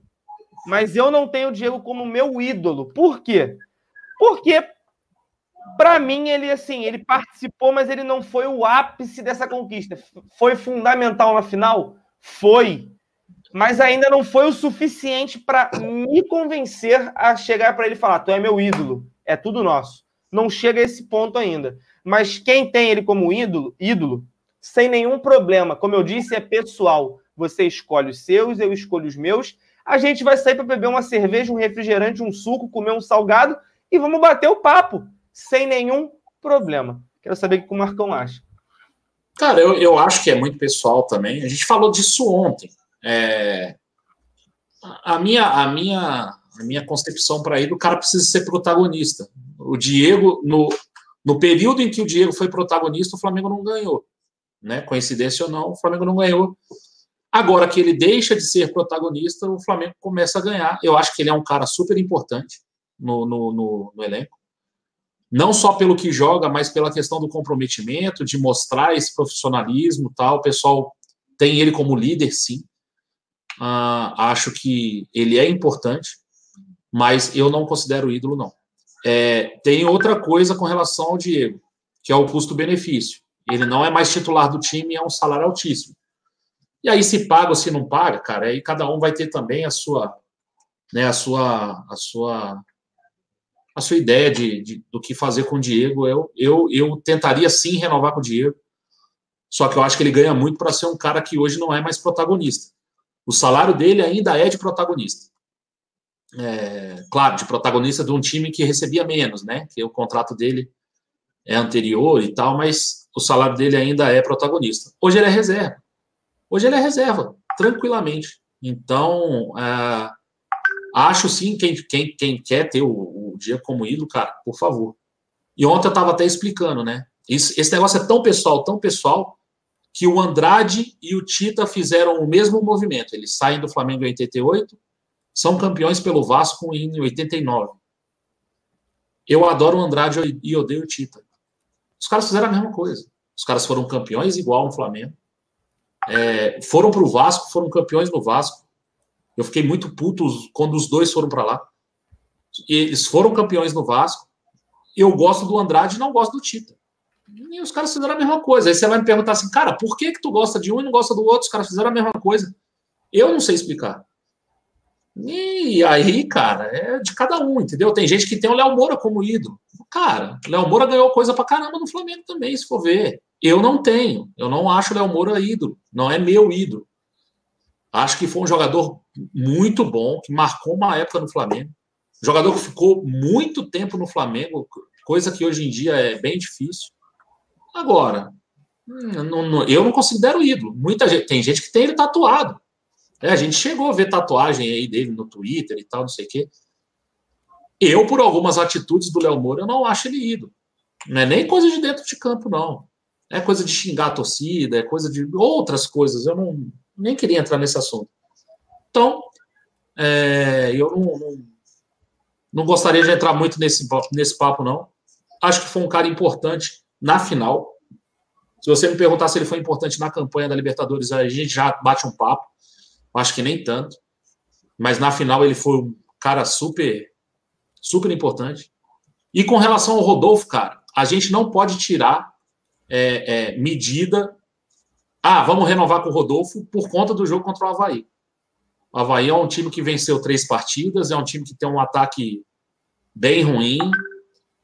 Mas eu não tenho o Diego como meu ídolo. Por quê? Porque para mim ele assim, ele participou, mas ele não foi o ápice dessa conquista. Foi fundamental na final? Foi. Mas ainda não foi o suficiente para me convencer a chegar para ele falar: "Tu é meu ídolo, é tudo nosso". Não chega a esse ponto ainda. Mas quem tem ele como ídolo, ídolo, sem nenhum problema, como eu disse, é pessoal. Você escolhe os seus, eu escolho os meus. A gente vai sair para beber uma cerveja, um refrigerante, um suco, comer um salgado e vamos bater o papo sem nenhum problema. Quero saber o que o Marcão acha. Cara, eu, eu acho que é muito pessoal também. A gente falou disso ontem. É... A, minha, a, minha, a minha concepção para ele, o cara precisa ser protagonista. O Diego, no, no período em que o Diego foi protagonista, o Flamengo não ganhou. Né? Coincidência ou não, o Flamengo não ganhou. Agora que ele deixa de ser protagonista, o Flamengo começa a ganhar. Eu acho que ele é um cara super importante no, no, no, no elenco não só pelo que joga, mas pela questão do comprometimento, de mostrar esse profissionalismo tal. O pessoal tem ele como líder, sim. Uh, acho que ele é importante, mas eu não considero ídolo, não. É, tem outra coisa com relação ao Diego, que é o custo-benefício. Ele não é mais titular do time, é um salário altíssimo. E aí, se paga ou se não paga, cara, aí cada um vai ter também a sua, né, a sua, a sua a sua ideia de, de, do que fazer com o Diego. Eu, eu, eu tentaria sim renovar com o Diego, só que eu acho que ele ganha muito para ser um cara que hoje não é mais protagonista. O salário dele ainda é de protagonista. É, claro, de protagonista de um time que recebia menos, né? Que o contrato dele é anterior e tal, mas o salário dele ainda é protagonista. Hoje ele é reserva. Hoje ele é reserva, tranquilamente. Então, é, Acho sim, quem, quem, quem quer ter o, o dia como ídolo, cara, por favor. E ontem eu estava até explicando, né? Isso, esse negócio é tão pessoal, tão pessoal, que o Andrade e o Tita fizeram o mesmo movimento. Eles saem do Flamengo em 88, são campeões pelo Vasco em 89. Eu adoro o Andrade e odeio o Tita. Os caras fizeram a mesma coisa. Os caras foram campeões igual no Flamengo. É, foram para o Vasco, foram campeões no Vasco. Eu fiquei muito puto quando os dois foram para lá. Eles foram campeões no Vasco. Eu gosto do Andrade e não gosto do Tita. E os caras fizeram a mesma coisa. Aí você vai me perguntar assim, cara, por que, que tu gosta de um e não gosta do outro? Os caras fizeram a mesma coisa. Eu não sei explicar. E aí, cara, é de cada um, entendeu? Tem gente que tem o Léo Moura como ídolo. Cara, o Léo Moura ganhou coisa pra caramba no Flamengo também, se for ver. Eu não tenho. Eu não acho o Léo Moura ídolo. Não é meu ídolo. Acho que foi um jogador muito bom, que marcou uma época no Flamengo. Jogador que ficou muito tempo no Flamengo, coisa que hoje em dia é bem difícil. Agora, hum, eu não considero ídolo. Muita gente, tem gente que tem ele tatuado. É, a gente chegou a ver tatuagem aí dele no Twitter e tal, não sei o quê. Eu, por algumas atitudes do Léo Moura, eu não acho ele ídolo. Não é nem coisa de dentro de campo, não. É coisa de xingar a torcida, é coisa de outras coisas. Eu não, nem queria entrar nesse assunto. Então, é, eu não, não, não, gostaria de entrar muito nesse, nesse papo, não. Acho que foi um cara importante na final. Se você me perguntar se ele foi importante na campanha da Libertadores, a gente já bate um papo. Acho que nem tanto. Mas na final ele foi um cara super, super importante. E com relação ao Rodolfo, cara, a gente não pode tirar é, é, medida ah, vamos renovar com o Rodolfo por conta do jogo contra o Havaí. O Havaí é um time que venceu três partidas, é um time que tem um ataque bem ruim.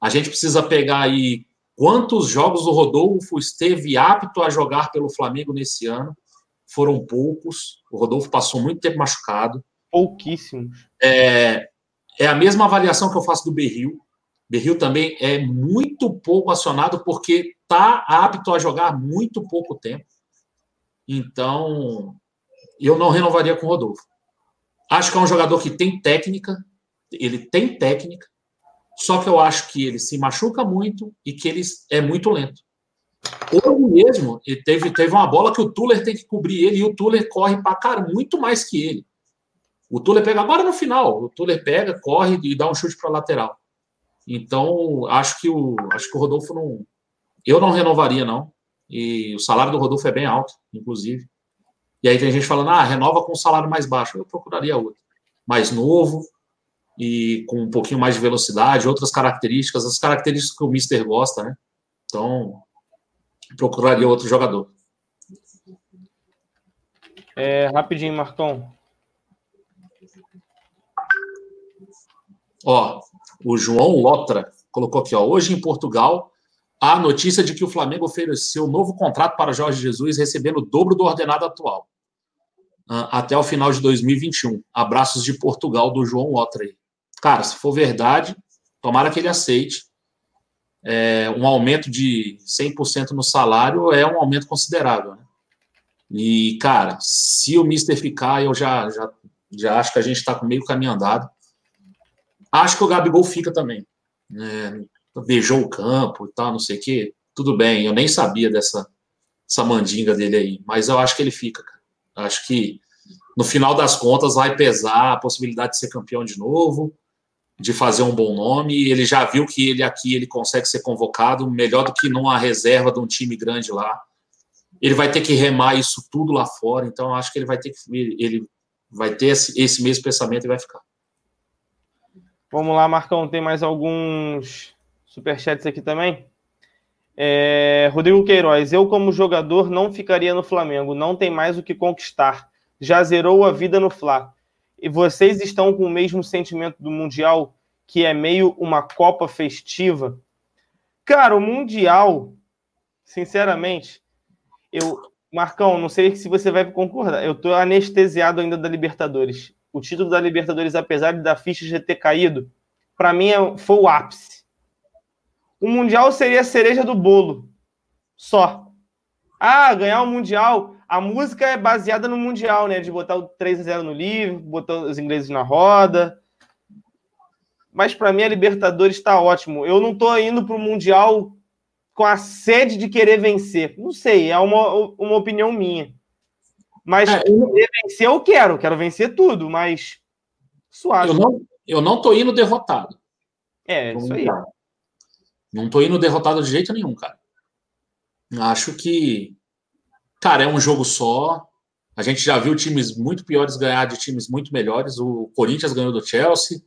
A gente precisa pegar aí quantos jogos o Rodolfo esteve apto a jogar pelo Flamengo nesse ano. Foram poucos. O Rodolfo passou muito tempo machucado. Pouquíssimos. É, é a mesma avaliação que eu faço do Berril. Berril também é muito pouco acionado porque está apto a jogar muito pouco tempo. Então, eu não renovaria com o Rodolfo. Acho que é um jogador que tem técnica, ele tem técnica, só que eu acho que ele se machuca muito e que ele é muito lento. Hoje mesmo, teve, teve uma bola que o Tuller tem que cobrir ele e o Tuller corre para cara muito mais que ele. O Tuller pega agora no final, o Tuller pega, corre e dá um chute para lateral. Então, acho que o acho que o Rodolfo não eu não renovaria não. E o salário do Rodolfo é bem alto, inclusive. E aí tem gente falando, ah, renova com um salário mais baixo. Eu procuraria outro. Mais novo e com um pouquinho mais de velocidade, outras características, as características que o Mister gosta, né? Então, procuraria outro jogador. É, rapidinho, Marcão. Ó, o João Lotra colocou aqui, ó. Hoje em Portugal, a notícia de que o Flamengo ofereceu novo contrato para Jorge Jesus, recebendo o dobro do ordenado atual. uh, até o final de 2021. Abraços de Portugal do João Otra Cara, se for verdade, tomara que ele aceite. É, um aumento de 100% no salário é um aumento considerável. Né? E, cara, se o Mister ficar, eu já, já, já acho que a gente está com meio caminho andado. Acho que o Gabigol fica também. Né? Beijou o campo e tal, não sei o quê. Tudo bem, eu nem sabia dessa essa mandinga dele aí, mas eu acho que ele fica, cara. Acho que no final das contas vai pesar a possibilidade de ser campeão de novo, de fazer um bom nome. Ele já viu que ele aqui ele consegue ser convocado melhor do que numa reserva de um time grande lá. Ele vai ter que remar isso tudo lá fora, então acho que ele vai ter que ele vai ter esse, esse mesmo pensamento e vai ficar. Vamos lá, Marcão, tem mais alguns superchats aqui também? É, Rodrigo Queiroz, eu como jogador não ficaria no Flamengo, não tem mais o que conquistar. Já zerou a vida no Fla. E vocês estão com o mesmo sentimento do Mundial, que é meio uma Copa festiva? Cara, o Mundial, sinceramente, eu. Marcão, não sei se você vai concordar. Eu tô anestesiado ainda da Libertadores. O título da Libertadores, apesar de da ficha já ter caído, para mim é, foi o ápice o Mundial seria a cereja do bolo. Só. Ah, ganhar o Mundial. A música é baseada no Mundial, né? De botar o 3 a 0 no livro, botar os ingleses na roda. Mas para mim a Libertadores está ótimo. Eu não estou indo para o Mundial com a sede de querer vencer. Não sei, é uma, uma opinião minha. Mas é, eu... querer vencer eu quero, quero vencer tudo, mas suave. Eu não, eu não tô indo derrotado. É, isso aí. Não tô indo derrotado de jeito nenhum, cara. Acho que, cara, é um jogo só. A gente já viu times muito piores ganhar de times muito melhores. O Corinthians ganhou do Chelsea,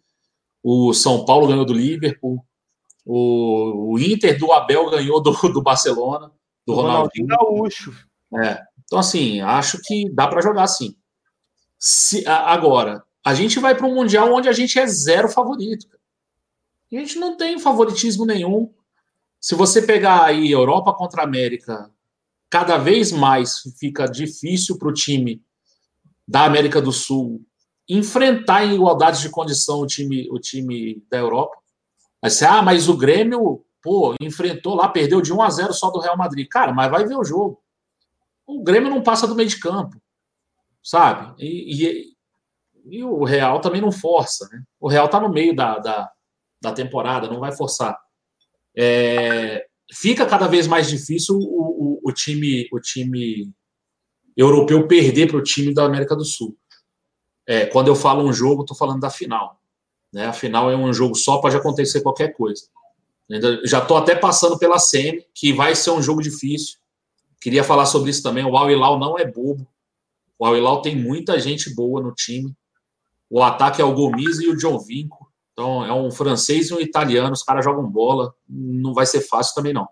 o São Paulo ganhou do Liverpool, o, o Inter do Abel ganhou do, do Barcelona, do o Ronaldinho. Gaúcho. É. Então, assim, acho que dá para jogar sim. Se, agora, a gente vai para um Mundial onde a gente é zero favorito. A gente não tem favoritismo nenhum. Se você pegar aí Europa contra América, cada vez mais fica difícil para o time da América do Sul enfrentar em igualdade de condição o time, o time da Europa. Aí você, ah, mas o Grêmio, pô, enfrentou lá, perdeu de 1 a 0 só do Real Madrid. Cara, mas vai ver o jogo. O Grêmio não passa do meio de campo, sabe? E, e, e o Real também não força, né? O Real tá no meio da, da, da temporada, não vai forçar. É, fica cada vez mais difícil o, o, o time, o time europeu perder para o time da América do Sul. É, quando eu falo um jogo, estou falando da final. Né? A final é um jogo só, pode acontecer qualquer coisa. Já estou até passando pela semi, que vai ser um jogo difícil. Queria falar sobre isso também. O Al Hilal não é bobo. O Al Hilal tem muita gente boa no time. O ataque é o Gomes e o John Vinco. Então, é um francês e um italiano, os caras jogam bola, não vai ser fácil também não.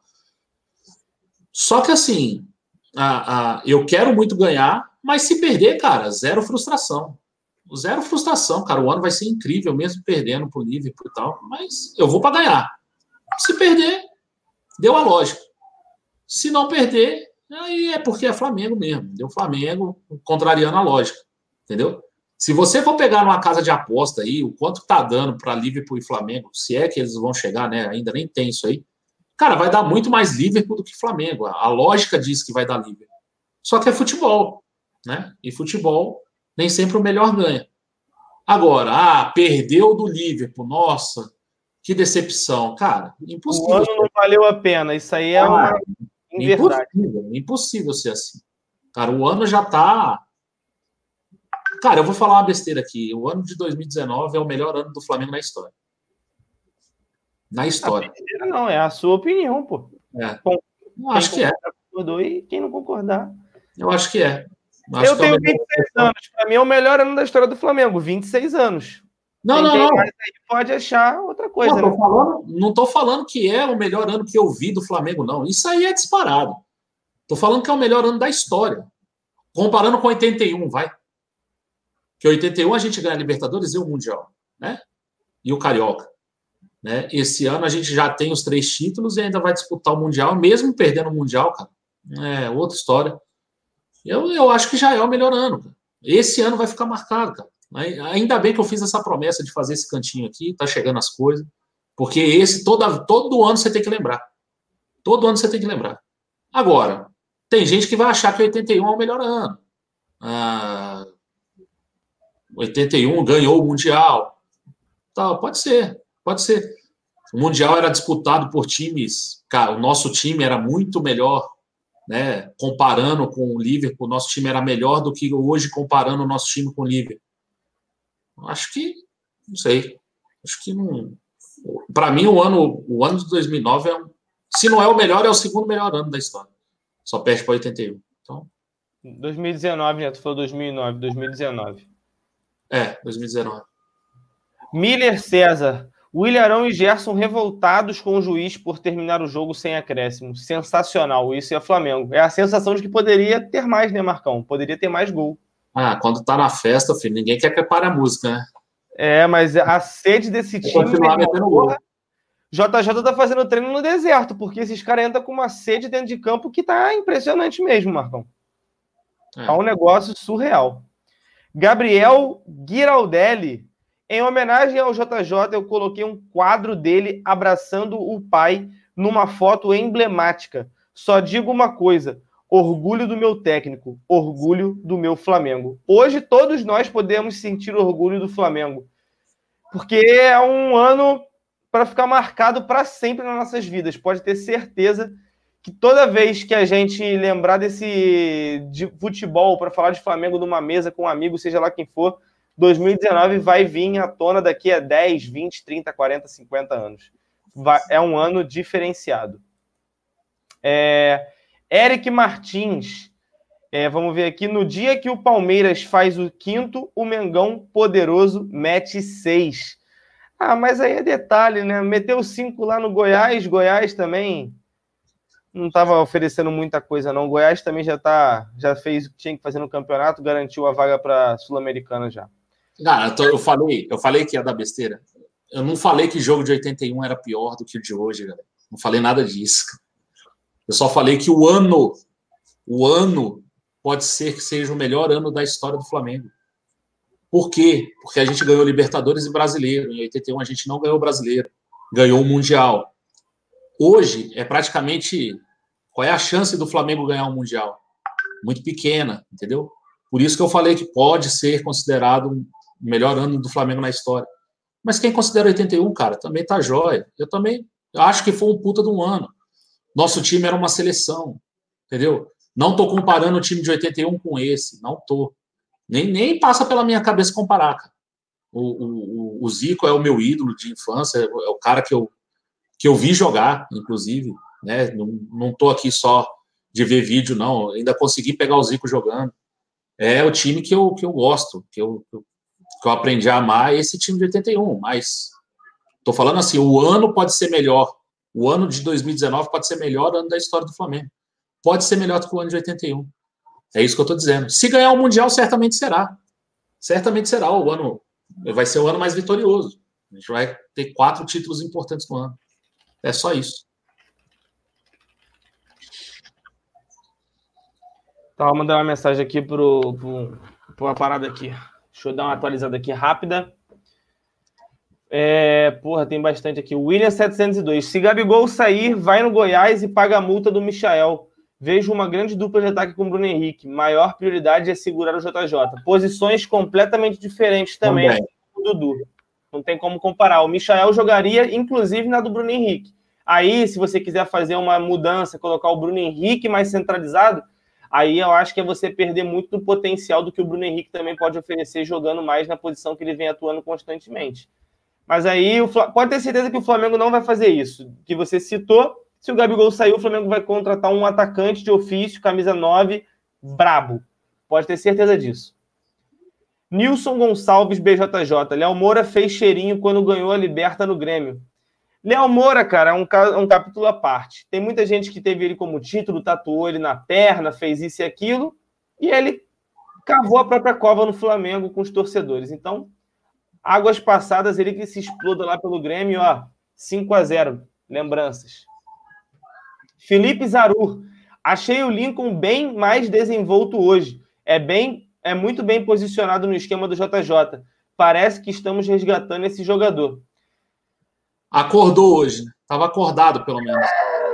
Só que assim, a, a, eu quero muito ganhar, mas se perder, cara, zero frustração. Zero frustração, cara. O ano vai ser incrível, mesmo perdendo pro Liverpool e tal, mas eu vou para ganhar. Se perder, deu a lógica. Se não perder, aí é porque é Flamengo mesmo. Deu Flamengo contrariando a lógica. Entendeu? Se você for pegar numa casa de aposta aí, o quanto está dando para Liverpool e Flamengo, se é que eles vão chegar, né? Ainda nem tem isso aí. Cara, vai dar muito mais Liverpool do que Flamengo. A lógica diz que vai dar Liverpool. Só que é futebol, né? E futebol nem sempre o melhor ganha. Agora, ah, perdeu do Liverpool, nossa, que decepção. Cara, impossível. O ano não valeu a pena. Isso aí é ah, uma impossível, impossível ser assim. Cara, o ano já tá Cara, eu vou falar uma besteira aqui. O ano de 2019 é o melhor ano do Flamengo na história. Na história. Não, é a sua opinião, pô. É. Bom, eu acho que é. Concordou e quem não concordar. Eu acho que é. Acho eu que tenho é 26 anos. Para mim é o melhor ano da história do Flamengo. 26 anos. Não, Quem não, não. pode achar outra coisa. Não, né? falando, não tô falando que é o melhor ano que eu vi do Flamengo, não. Isso aí é disparado. Tô falando que é o melhor ano da história. Comparando com 81, vai. Que 81 a gente ganha a Libertadores e o Mundial, né? E o Carioca. Né? Esse ano a gente já tem os três títulos e ainda vai disputar o Mundial, mesmo perdendo o Mundial, cara. É outra história. Eu, eu acho que já é o melhor ano, cara. Esse ano vai ficar marcado, cara. Ainda bem que eu fiz essa promessa de fazer esse cantinho aqui, tá chegando as coisas, porque esse todo, todo ano você tem que lembrar. Todo ano você tem que lembrar. Agora, tem gente que vai achar que 81 é o melhor ano. Ah, 81 ganhou o Mundial. Tá, pode ser, pode ser. O Mundial era disputado por times. Cara, o nosso time era muito melhor, né? Comparando com o Liverpool, o nosso time era melhor do que hoje comparando o nosso time com o Liverpool. Acho que, não sei. Acho que não. Para mim, o ano, o ano de 2009 é um, se não é o melhor, é o segundo melhor ano da história. Só perde para 81. Então. 2019, né? Tu falou 2009, 2019. É, 2019. Miller César. William e Gerson revoltados com o juiz por terminar o jogo sem acréscimo. Sensacional. Isso é Flamengo. É a sensação de que poderia ter mais, né, Marcão? Poderia ter mais gol. Ah, quando tá na festa, filho, ninguém quer que pare a música, né? É, mas a sede desse time. Continuar metendo gol. JJ tá fazendo treino no deserto, porque esses caras entram com uma sede dentro de campo que tá impressionante mesmo, Marcão. É. Tá um negócio surreal. Gabriel Giraldelli em homenagem ao JJ, eu coloquei um quadro dele abraçando o pai numa foto emblemática. Só digo uma coisa: orgulho do meu técnico, orgulho do meu Flamengo. Hoje todos nós podemos sentir orgulho do Flamengo, porque é um ano para ficar marcado para sempre nas nossas vidas. Pode ter certeza que toda vez que a gente lembrar desse de futebol para falar de Flamengo numa mesa com um amigo, seja lá quem for, 2019 vai vir à tona daqui a 10, 20, 30, 40, 50 anos. Vai, é um ano diferenciado. É, Eric Martins, é, vamos ver aqui. No dia que o Palmeiras faz o quinto, o Mengão poderoso mete seis. Ah, mas aí é detalhe, né? Meteu cinco lá no Goiás, Goiás também não estava oferecendo muita coisa, não. Goiás também já tá, já fez o que tinha que fazer no campeonato, garantiu a vaga para Sul-Americana já. Eu, eu, falei, eu falei que ia dar besteira. Eu não falei que o jogo de 81 era pior do que o de hoje, galera. Não falei nada disso. Eu só falei que o ano, o ano pode ser que seja o melhor ano da história do Flamengo. Por quê? Porque a gente ganhou Libertadores e Brasileiro. Em 81 a gente não ganhou Brasileiro, ganhou o Mundial. Hoje é praticamente qual é a chance do Flamengo ganhar um Mundial? Muito pequena, entendeu? Por isso que eu falei que pode ser considerado o melhor ano do Flamengo na história. Mas quem considera 81, cara, também tá jóia. Eu também acho que foi um puta de um ano. Nosso time era uma seleção, entendeu? Não tô comparando o time de 81 com esse, não tô. Nem, nem passa pela minha cabeça comparar, cara. O, o, o Zico é o meu ídolo de infância, é o cara que eu, que eu vi jogar, inclusive. Né? Não, tô aqui só de ver vídeo, não. Ainda consegui pegar o Zico jogando. É o time que eu, que eu gosto, que eu, que eu aprendi a amar esse time de 81, mas tô falando assim, o ano pode ser melhor. O ano de 2019 pode ser melhor ano da história do Flamengo. Pode ser melhor do que o ano de 81. É isso que eu estou dizendo. Se ganhar o Mundial, certamente será. Certamente será o ano. Vai ser o ano mais vitorioso. A gente vai ter quatro títulos importantes no ano. É só isso. Tava mandando uma mensagem aqui pro, pro, pro uma parada aqui. Deixa eu dar uma atualizada aqui rápida. É, porra, tem bastante aqui. William 702. Se Gabigol sair, vai no Goiás e paga a multa do Michael. Vejo uma grande dupla de ataque com o Bruno Henrique. Maior prioridade é segurar o JJ. Posições completamente diferentes também, também. do Dudu. Não tem como comparar. O Michael jogaria, inclusive, na do Bruno Henrique. Aí, se você quiser fazer uma mudança, colocar o Bruno Henrique mais centralizado, aí eu acho que é você perder muito do potencial do que o Bruno Henrique também pode oferecer jogando mais na posição que ele vem atuando constantemente. Mas aí o, pode ter certeza que o Flamengo não vai fazer isso. Que você citou, se o Gabigol sair, o Flamengo vai contratar um atacante de ofício, camisa 9, brabo. Pode ter certeza disso. Nilson Gonçalves, BJJ. Léo Moura fez cheirinho quando ganhou a Liberta no Grêmio. Léo Moura, cara, é um, um capítulo à parte. Tem muita gente que teve ele como título, tatuou ele na perna, fez isso e aquilo, e ele cavou a própria cova no Flamengo com os torcedores. Então, águas passadas, ele que se exploda lá pelo Grêmio, ó, 5 a 0 Lembranças. Felipe Zarur. Achei o Lincoln bem mais desenvolto hoje. É bem é muito bem posicionado no esquema do JJ. Parece que estamos resgatando esse jogador. Acordou hoje, né? Tava acordado, pelo menos.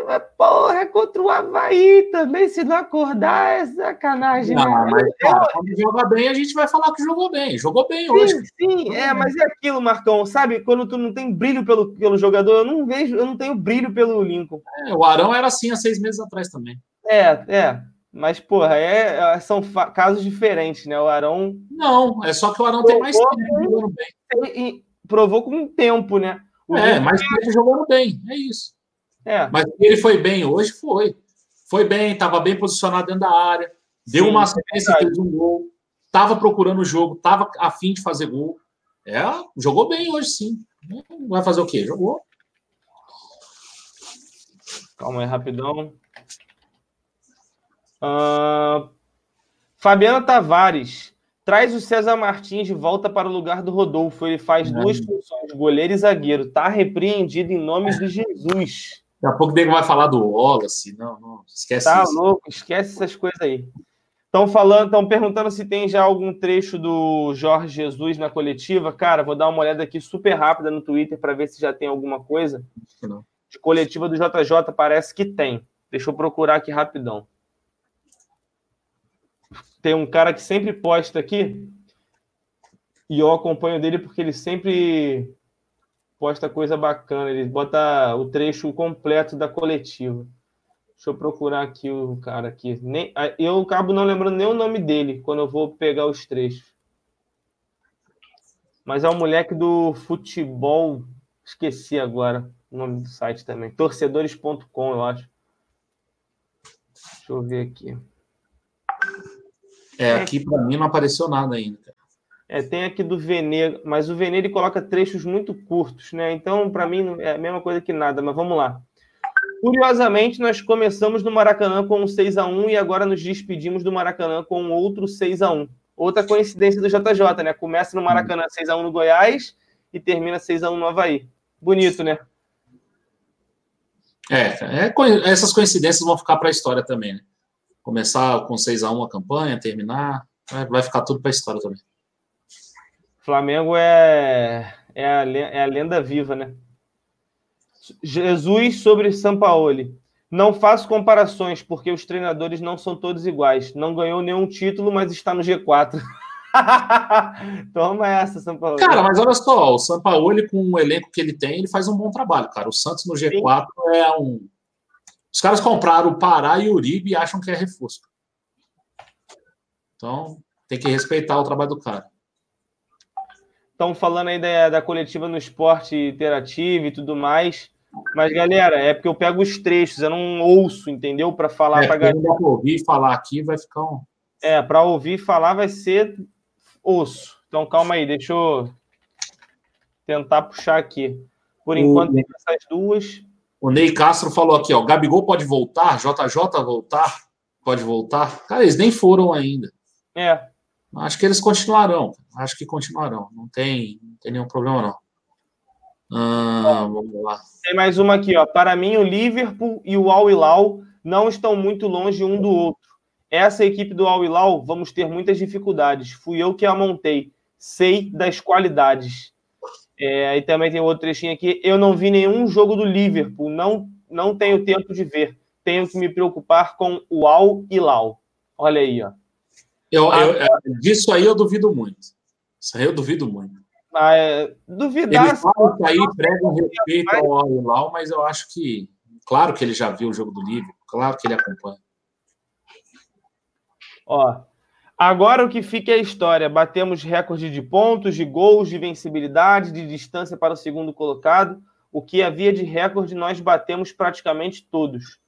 É, porra, é contra o Havaí também. Se não acordar, é sacanagem. Não, né? mas cara, quando joga bem, a gente vai falar que jogou bem. Jogou bem sim, hoje. Sim, é, mas é aquilo, Marcão. Sabe, quando tu não tem brilho pelo, pelo jogador, eu não vejo, eu não tenho brilho pelo Lincoln. É, o Arão era assim há seis meses atrás também. É, é. Mas, porra, é, é são casos diferentes, né? O Arão. Não, é só que o Arão tem mais tempo. Provou com o tempo, né? O é, mais tempo jogando bem, é isso. É. Mas ele foi bem hoje, foi. Foi bem, estava bem posicionado dentro da área, deu Sim, uma assistência, fez um gol, estava procurando o jogo, estava afim de fazer gol. É, jogou bem hoje, sim. Vai fazer o quê? Jogou. Calma aí, rapidão. Uh, Fabiana Tavares traz o César Martins de volta para o lugar do Rodolfo. Ele faz duas funções, goleiro e zagueiro. Tá repreendido em nome de Jesus. Daqui a pouco o Diego vai falar do Wallace. Não, não, esquece tá isso. Tá louco, esquece essas coisas aí. Estão falando, estão perguntando se tem já algum trecho do Jorge Jesus na coletiva. Cara, vou dar uma olhada aqui super rápida no Twitter para ver se já tem alguma coisa. Não. De coletiva do JJ, parece que tem. Deixa eu procurar aqui rapidão tem um cara que sempre posta aqui, e eu acompanho dele porque ele sempre posta coisa bacana, ele bota o trecho completo da coletiva. Deixa eu procurar aqui o cara aqui. Nem, eu acabo não lembrando nem o nome dele quando eu vou pegar os trechos. Mas é um moleque do futebol. Esqueci agora o nome do site também. Torcedores.com, eu acho. Deixa eu ver aqui. É, aqui para mim não apareceu nada ainda. É, tem aqui do Venê, mas o Venê ele coloca trechos muito curtos, né? Então, para mim, é a mesma coisa que nada, mas vamos lá. Curiosamente, nós começamos no Maracanã com um 6 a 1 e agora nos despedimos do Maracanã com outro 6 a 1 Outra coincidência do JJ, né? Começa no Maracanã 6 a 1 no Goiás e termina 6 a 1 no Havaí. Bonito, né? É, é essas coincidências vão ficar para a história também, né? Começar com 6 a 1 a campanha, terminar, vai ficar tudo para a história também. Flamengo é, é, a, é a lenda viva, né? Jesus sobre Sampaoli. Não faço comparações, porque os treinadores não são todos iguais. Não ganhou nenhum título, mas está no G4. *laughs* Toma essa, Sampaoli. Cara, mas olha só, o Sampaoli, com o elenco que ele tem, ele faz um bom trabalho, cara. O Santos no G4 Sim. é um, os caras compraram o Pará e o Uribe e acham que é reforço. Então, tem que respeitar o trabalho do cara. Estão falando aí da, da coletiva no esporte interativo e tudo mais. Mas, galera, é porque eu pego os trechos, eu não ouço, entendeu? Para falar é, para galera. Para ouvir falar aqui vai ficar um. É, para ouvir falar vai ser osso. Então, calma aí, deixa eu tentar puxar aqui. Por enquanto, o... tem essas duas. O Ney Castro falou aqui, ó, Gabigol pode voltar, JJ voltar, pode voltar. Cara, eles nem foram ainda. É. Acho que eles continuarão. Acho que continuarão. Não tem, não tem nenhum problema, não. Ah, vamos lá. Tem mais uma aqui, ó. Para mim, o Liverpool e o Al Hilal não estão muito longe um do outro. Essa equipe do Al Hilal vamos ter muitas dificuldades. Fui eu que a montei. Sei das qualidades. É, e também tem outro trechinho aqui. Eu não vi nenhum jogo do Liverpool, não, não tenho tempo de ver. Tenho que me preocupar com o Al Hilal. Olha aí, ó. Eu, eu, é, disso aí eu duvido muito. Isso aí eu duvido muito. Ah, é, duvidar. Ele fala que aí prega um respeito ao Al Hilal, mas eu acho que. Claro que ele já viu o jogo do Liverpool, claro que ele acompanha. Ó, Agora o que fica é a história. Batemos recorde de pontos, de gols, de vencibilidade, de distância para o segundo colocado. O que havia de recorde nós batemos praticamente todos.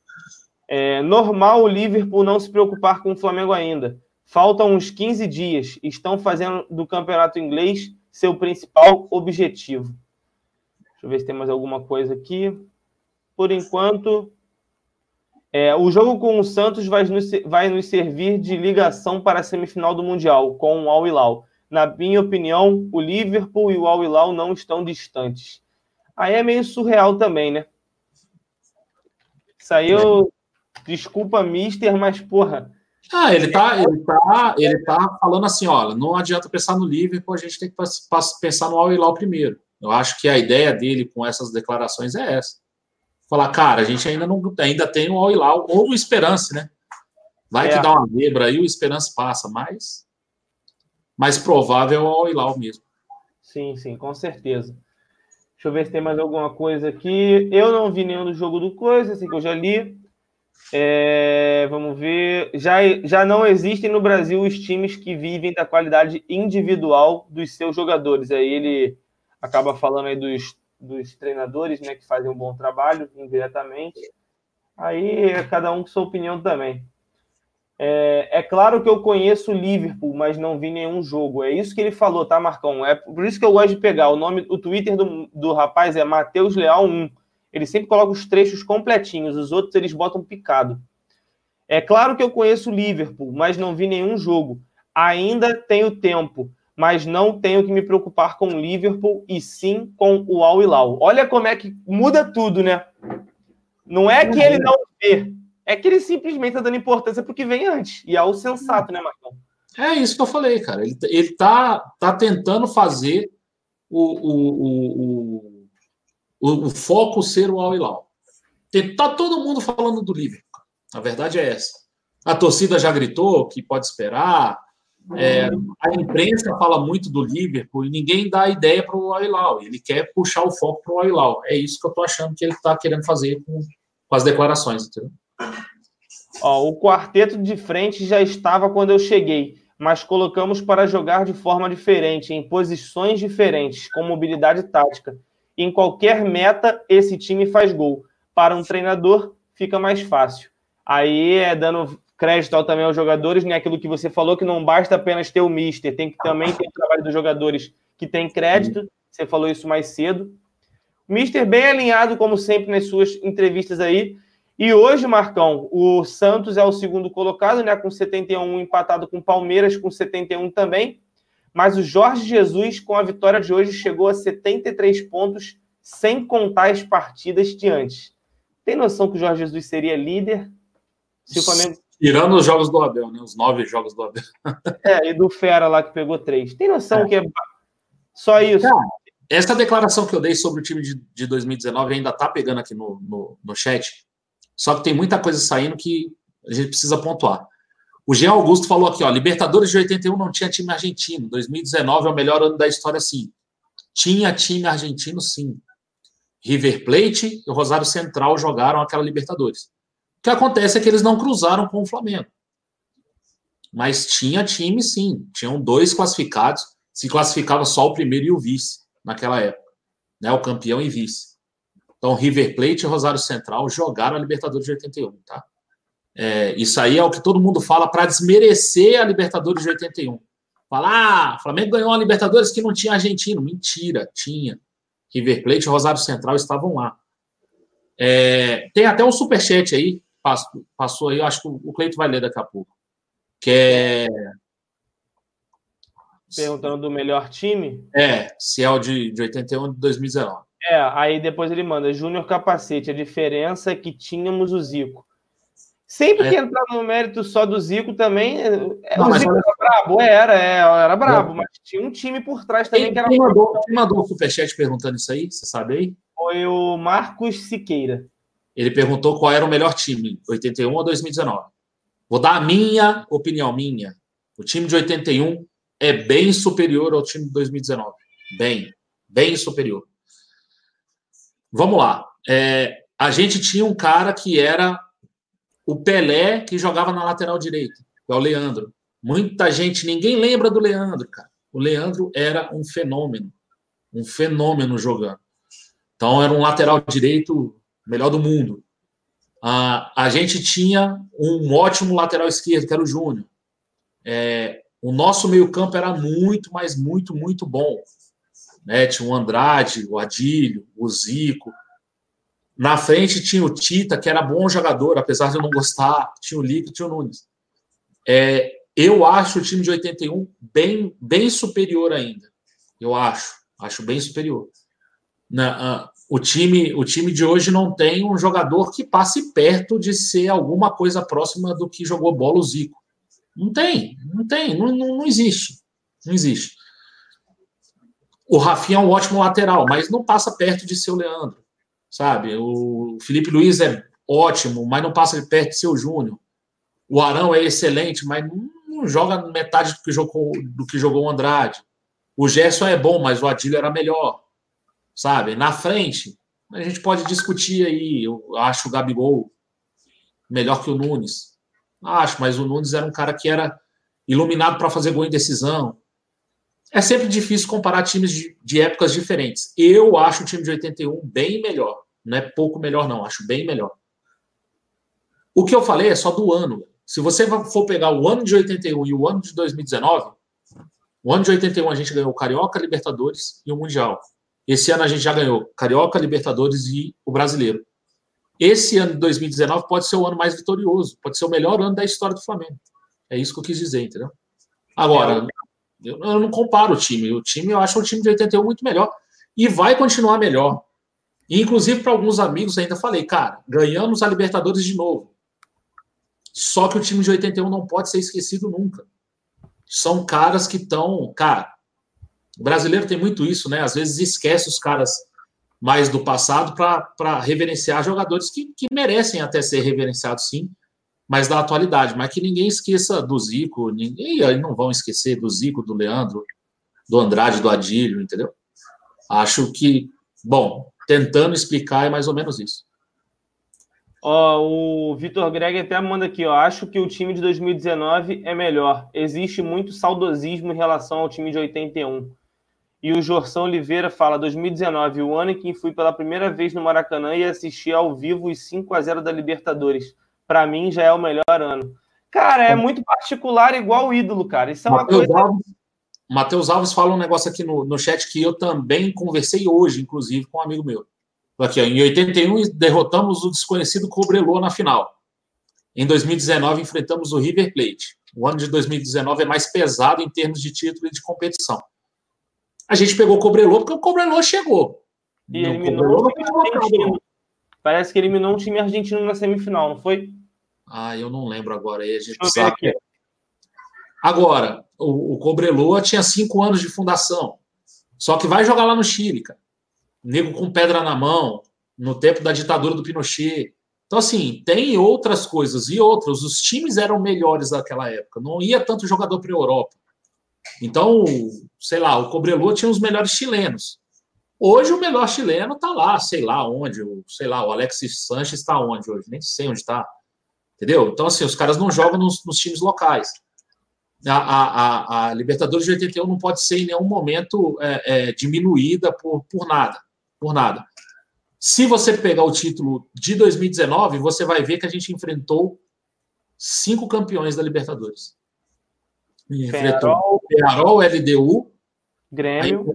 É normal o Liverpool não se preocupar com o Flamengo ainda. Faltam uns 15 dias. Estão fazendo do campeonato inglês seu principal objetivo. Deixa eu ver se tem mais alguma coisa aqui. Por enquanto, é, o jogo com o Santos vai nos, vai nos servir de ligação para a semifinal do Mundial, com o Al Hilal. Na minha opinião, o Liverpool e o Al Hilal não estão distantes. Aí é meio surreal também, né? Eu. Desculpa, mister, mas, porra, Ah, ele tá, ele tá, ele tá falando assim, olha, não adianta pensar no Liverpool, a gente tem que pensar no Al Hilal primeiro. Eu acho que a ideia dele com essas declarações é essa. Falar, cara, a gente ainda não ainda tem o Al Hilal ou o Esperance, né? Vai é. que dá uma zebra aí, o Esperance passa, mas mais provável é o Al Hilal mesmo. Sim, sim, com certeza. Deixa eu ver se tem mais alguma coisa aqui. Eu não vi nenhum do jogo do Coisa, assim que eu já li. É, vamos ver. Já, já não existem no Brasil os times que vivem da qualidade individual dos seus jogadores. Aí ele acaba falando aí dos, dos treinadores, né, que fazem um bom trabalho indiretamente. Aí é cada um com sua opinião também. É, é, claro que eu conheço o Liverpool, mas não vi nenhum jogo. É isso que ele falou, tá, Marcão? É por isso que eu gosto de pegar. O nome, o Twitter do, do rapaz é Matheus Leal 1. Ele sempre coloca os trechos completinhos, os outros eles botam picado. É claro que eu conheço o Liverpool, mas não vi nenhum jogo. Ainda tenho tempo, mas não tenho que me preocupar com o Liverpool e sim com o Al Hilal. Olha como é que muda tudo, né? Não é que ele não vê, é que ele simplesmente está dando importância para o que vem antes. E é o sensato, né, Marcão? É isso que eu falei, cara. Ele, ele tá, tá tentando fazer o, o, o, o, foco ser o Al Hilal. Tá todo mundo falando do Liverpool. A verdade é essa. A torcida já gritou que pode esperar. É, a imprensa fala muito do Liverpool e ninguém dá ideia para o Al Hilal. Ele quer puxar o foco para o Al Hilal. É isso que eu estou achando que ele está querendo fazer com, com as declarações, entendeu? Ó, o quarteto de frente já estava quando eu cheguei, mas colocamos para jogar de forma diferente, em posições diferentes, com mobilidade tática. Em qualquer meta, esse time faz gol. Para um treinador, fica mais fácil. Aí é dando crédito também aos jogadores, né? Aquilo que você falou, que não basta apenas ter o mister, tem que também ter o trabalho dos jogadores que tem crédito. Você falou isso mais cedo. O mister bem alinhado, como sempre, nas suas entrevistas aí. E hoje, Marcão, o Santos é o segundo colocado, né? Com 71, empatado com o Palmeiras, com 71 também. Mas o Jorge Jesus, com a vitória de hoje, chegou a 73 pontos, sem contar as partidas de antes. Tem noção que o Jorge Jesus seria líder? Se o Flamengo... Tirando os jogos do Abel, né? Os nove jogos do Abel. *laughs* é, e do Fera lá que pegou três. Tem noção é. que é só isso? Cara, essa declaração que eu dei sobre o time de, de 2019 ainda tá pegando aqui no, no, no chat. Só que tem muita coisa saindo que a gente precisa pontuar. O Jean Augusto falou aqui, ó, Libertadores de 81 não tinha time argentino. 2019 é o melhor ano da história, sim. Tinha time argentino, sim. River Plate e o Rosário Central jogaram aquela Libertadores. Que acontece é que eles não cruzaram com o Flamengo. Mas tinha time, sim. Tinham dois classificados. Se classificava só o primeiro e o vice naquela época. Né? O campeão e vice. Então, River Plate e Rosário Central jogaram a Libertadores de 81, tá? É, isso aí é o que todo mundo fala para desmerecer a Libertadores de 81. Falar, ah, Flamengo ganhou a Libertadores que não tinha argentino. Mentira, tinha. River Plate e Rosário Central estavam lá. É, tem até um superchat aí, passou, passou aí, acho que o Cleito vai ler daqui a pouco. Que é. Perguntando do melhor time? É, se é o de, de 81 de 2019. É, aí depois ele manda Júnior Capacete. A diferença é que tínhamos o Zico. Sempre que é. entrar no mérito só do Zico também. É, não, o Zico era brabo, era, é, era brabo, mas tinha um time por trás também quem, que era. Quem mandou, quem mandou o Superchat perguntando isso aí? Você sabe aí? Foi o Marcos Siqueira. Ele perguntou qual era o melhor time, 81 ou 2019. Vou dar a minha opinião, minha. O time de 81 é bem superior ao time de 2019. Bem, bem superior. Vamos lá. É, a gente tinha um cara que era o Pelé que jogava na lateral direita, que é o Leandro. Muita gente, ninguém lembra do Leandro, cara. O Leandro era um fenômeno, um fenômeno jogando. Então era um lateral direito melhor do mundo. Ah, a gente tinha um ótimo lateral esquerdo, que era o Júnior. É, o nosso meio-campo era muito, mas muito, muito bom né? Tinha o Andrade, o Adílio, o Zico. Na frente tinha o Tita, que era bom jogador, apesar de eu não gostar. Tinha o Lico, tinha o Nunes. É, eu acho o time de 81 bem, bem superior ainda. Eu acho. Acho bem superior. Na, uh, o, time, o time de hoje não tem um jogador que passe perto de ser alguma coisa próxima do que jogou bola o Zico. Não tem, não tem, não, não, não existe. Não existe. O Rafinha é um ótimo lateral, mas não passa perto de seu Leandro, sabe? O Felipe Luiz é ótimo, mas não passa perto de seu Júnior. O Arão é excelente, mas não joga metade do que jogou, do que jogou o Andrade. O Gerson é bom, mas o Adílio era melhor, sabe? Na frente, a gente pode discutir aí. Eu acho o Gabigol melhor que o Nunes. Acho, mas o Nunes era um cara que era iluminado para fazer gol em decisão. É sempre difícil comparar times de, de, épocas diferentes. Eu acho o time de 81 bem melhor. Não é pouco melhor, não. Acho bem melhor. O que eu falei é só do ano. Se você for pegar o ano de 81 e o ano de 2019, o ano de 81 a gente ganhou o Carioca, Libertadores e o Mundial. Esse ano a gente já ganhou Carioca, Libertadores e o Brasileiro. Esse ano de 2019 pode ser o ano mais vitorioso, pode ser o melhor ano da história do Flamengo. É isso que eu quis dizer, entendeu? Agora, eu, não comparo o time. O time, eu acho o time de 81 muito melhor. E vai continuar melhor. E, inclusive, para alguns amigos ainda falei, cara, ganhamos a Libertadores de novo. Só que o time de 81 não pode ser esquecido nunca. São caras que estão. Cara, o brasileiro tem muito isso, né? Às vezes esquece os caras mais do passado para reverenciar jogadores que, que merecem até ser reverenciados, sim, mas da atualidade. Mas que ninguém esqueça do Zico, ninguém aí não vão esquecer do Zico, do Leandro, do Andrade, do Adílio, entendeu? Acho que, bom, tentando explicar é mais ou menos isso. Ó, o Vitor Greg até manda aqui, ó. Acho que o time de 2019 é melhor. Existe muito saudosismo em relação ao time de 81. E o Jorção Oliveira fala: 2019, o ano em que fui pela primeira vez no Maracanã e assisti ao vivo os 5 a 0 da Libertadores. Para mim já é o melhor ano. Cara, é muito particular, igual o ídolo, cara. Isso é uma Mateus coisa. Alves, Matheus Alves fala um negócio aqui no, no chat que eu também conversei hoje, inclusive, com um amigo meu. Aqui, ó, em 81, derrotamos o desconhecido Cobreloa na final. Em 2019, enfrentamos o River Plate. O ano de 2019 é mais pesado em termos de título e de competição. A gente pegou o Cobreloa porque o Cobreloa chegou. E eliminou o time argentino. Parece que eliminou um time argentino na semifinal, não foi? Ah, eu não lembro agora. Aí a gente sabe. Agora, o, o Cobreloa tinha cinco anos de fundação. Só que vai jogar lá no Chile, cara nego com pedra na mão, no tempo da ditadura do Pinochet. Então, assim, tem outras coisas e outras. Os times eram melhores naquela época, não ia tanto jogador para a Europa. Então, sei lá, o Cobreloa tinha os melhores chilenos. Hoje o melhor chileno está lá, sei lá onde, sei lá, o Alexis Sanches está onde hoje, nem sei onde está. Entendeu? Então, assim, os caras não jogam nos, nos times locais. A, a, a, Libertadores de 81 não pode ser em nenhum momento é, é, diminuída por, por nada por nada. Se você pegar o título de 2019, você vai ver que a gente enfrentou cinco campeões da Libertadores. Enfrentou Penarol, LDU, Grêmio,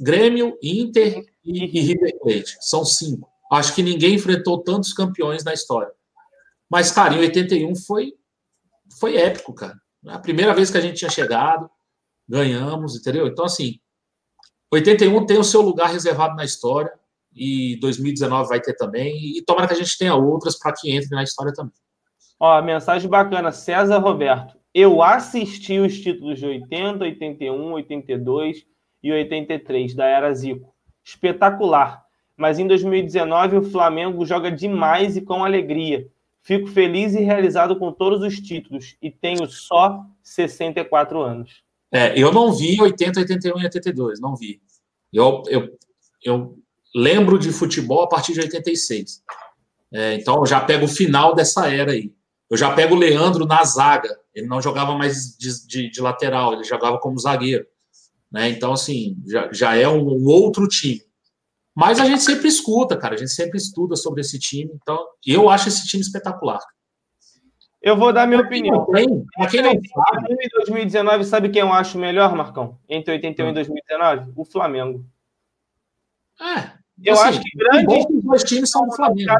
Grêmio, Inter e, e River Plate. São cinco. Acho que ninguém enfrentou tantos campeões na história. Mas, cara, em 81 foi, foi épico, cara. A primeira vez que a gente tinha chegado, ganhamos, entendeu? Então, assim, 81 tem o seu lugar reservado na história e 2019 vai ter também. E tomara que a gente tenha outras para que entre na história também. Ó, mensagem bacana, César Roberto. Eu assisti os títulos de 80, 81, 82 e 83 da era Zico. Espetacular. Mas em 2019 o Flamengo joga demais e com alegria. Fico feliz e realizado com todos os títulos e tenho só 64 anos. É, eu não vi 80, 81 e 82, não vi. Eu, eu, eu lembro de futebol a partir de 86. É, então, já pego o final dessa era aí. Eu já pego o Leandro na zaga. Ele não jogava mais de, de, de lateral, ele jogava como zagueiro. Né? Então, assim, já, já é um, um, outro time. Mas a gente sempre escuta, cara. A gente sempre estuda sobre esse time. Então, eu acho esse time espetacular. Eu vou dar minha opinião. Quem, quem não sabe. Em 2019, sabe quem eu acho melhor, Marcão? Entre 81 hum. e 2019? O Flamengo. É. Eu assim, acho que grandes dois times são do Flamengo.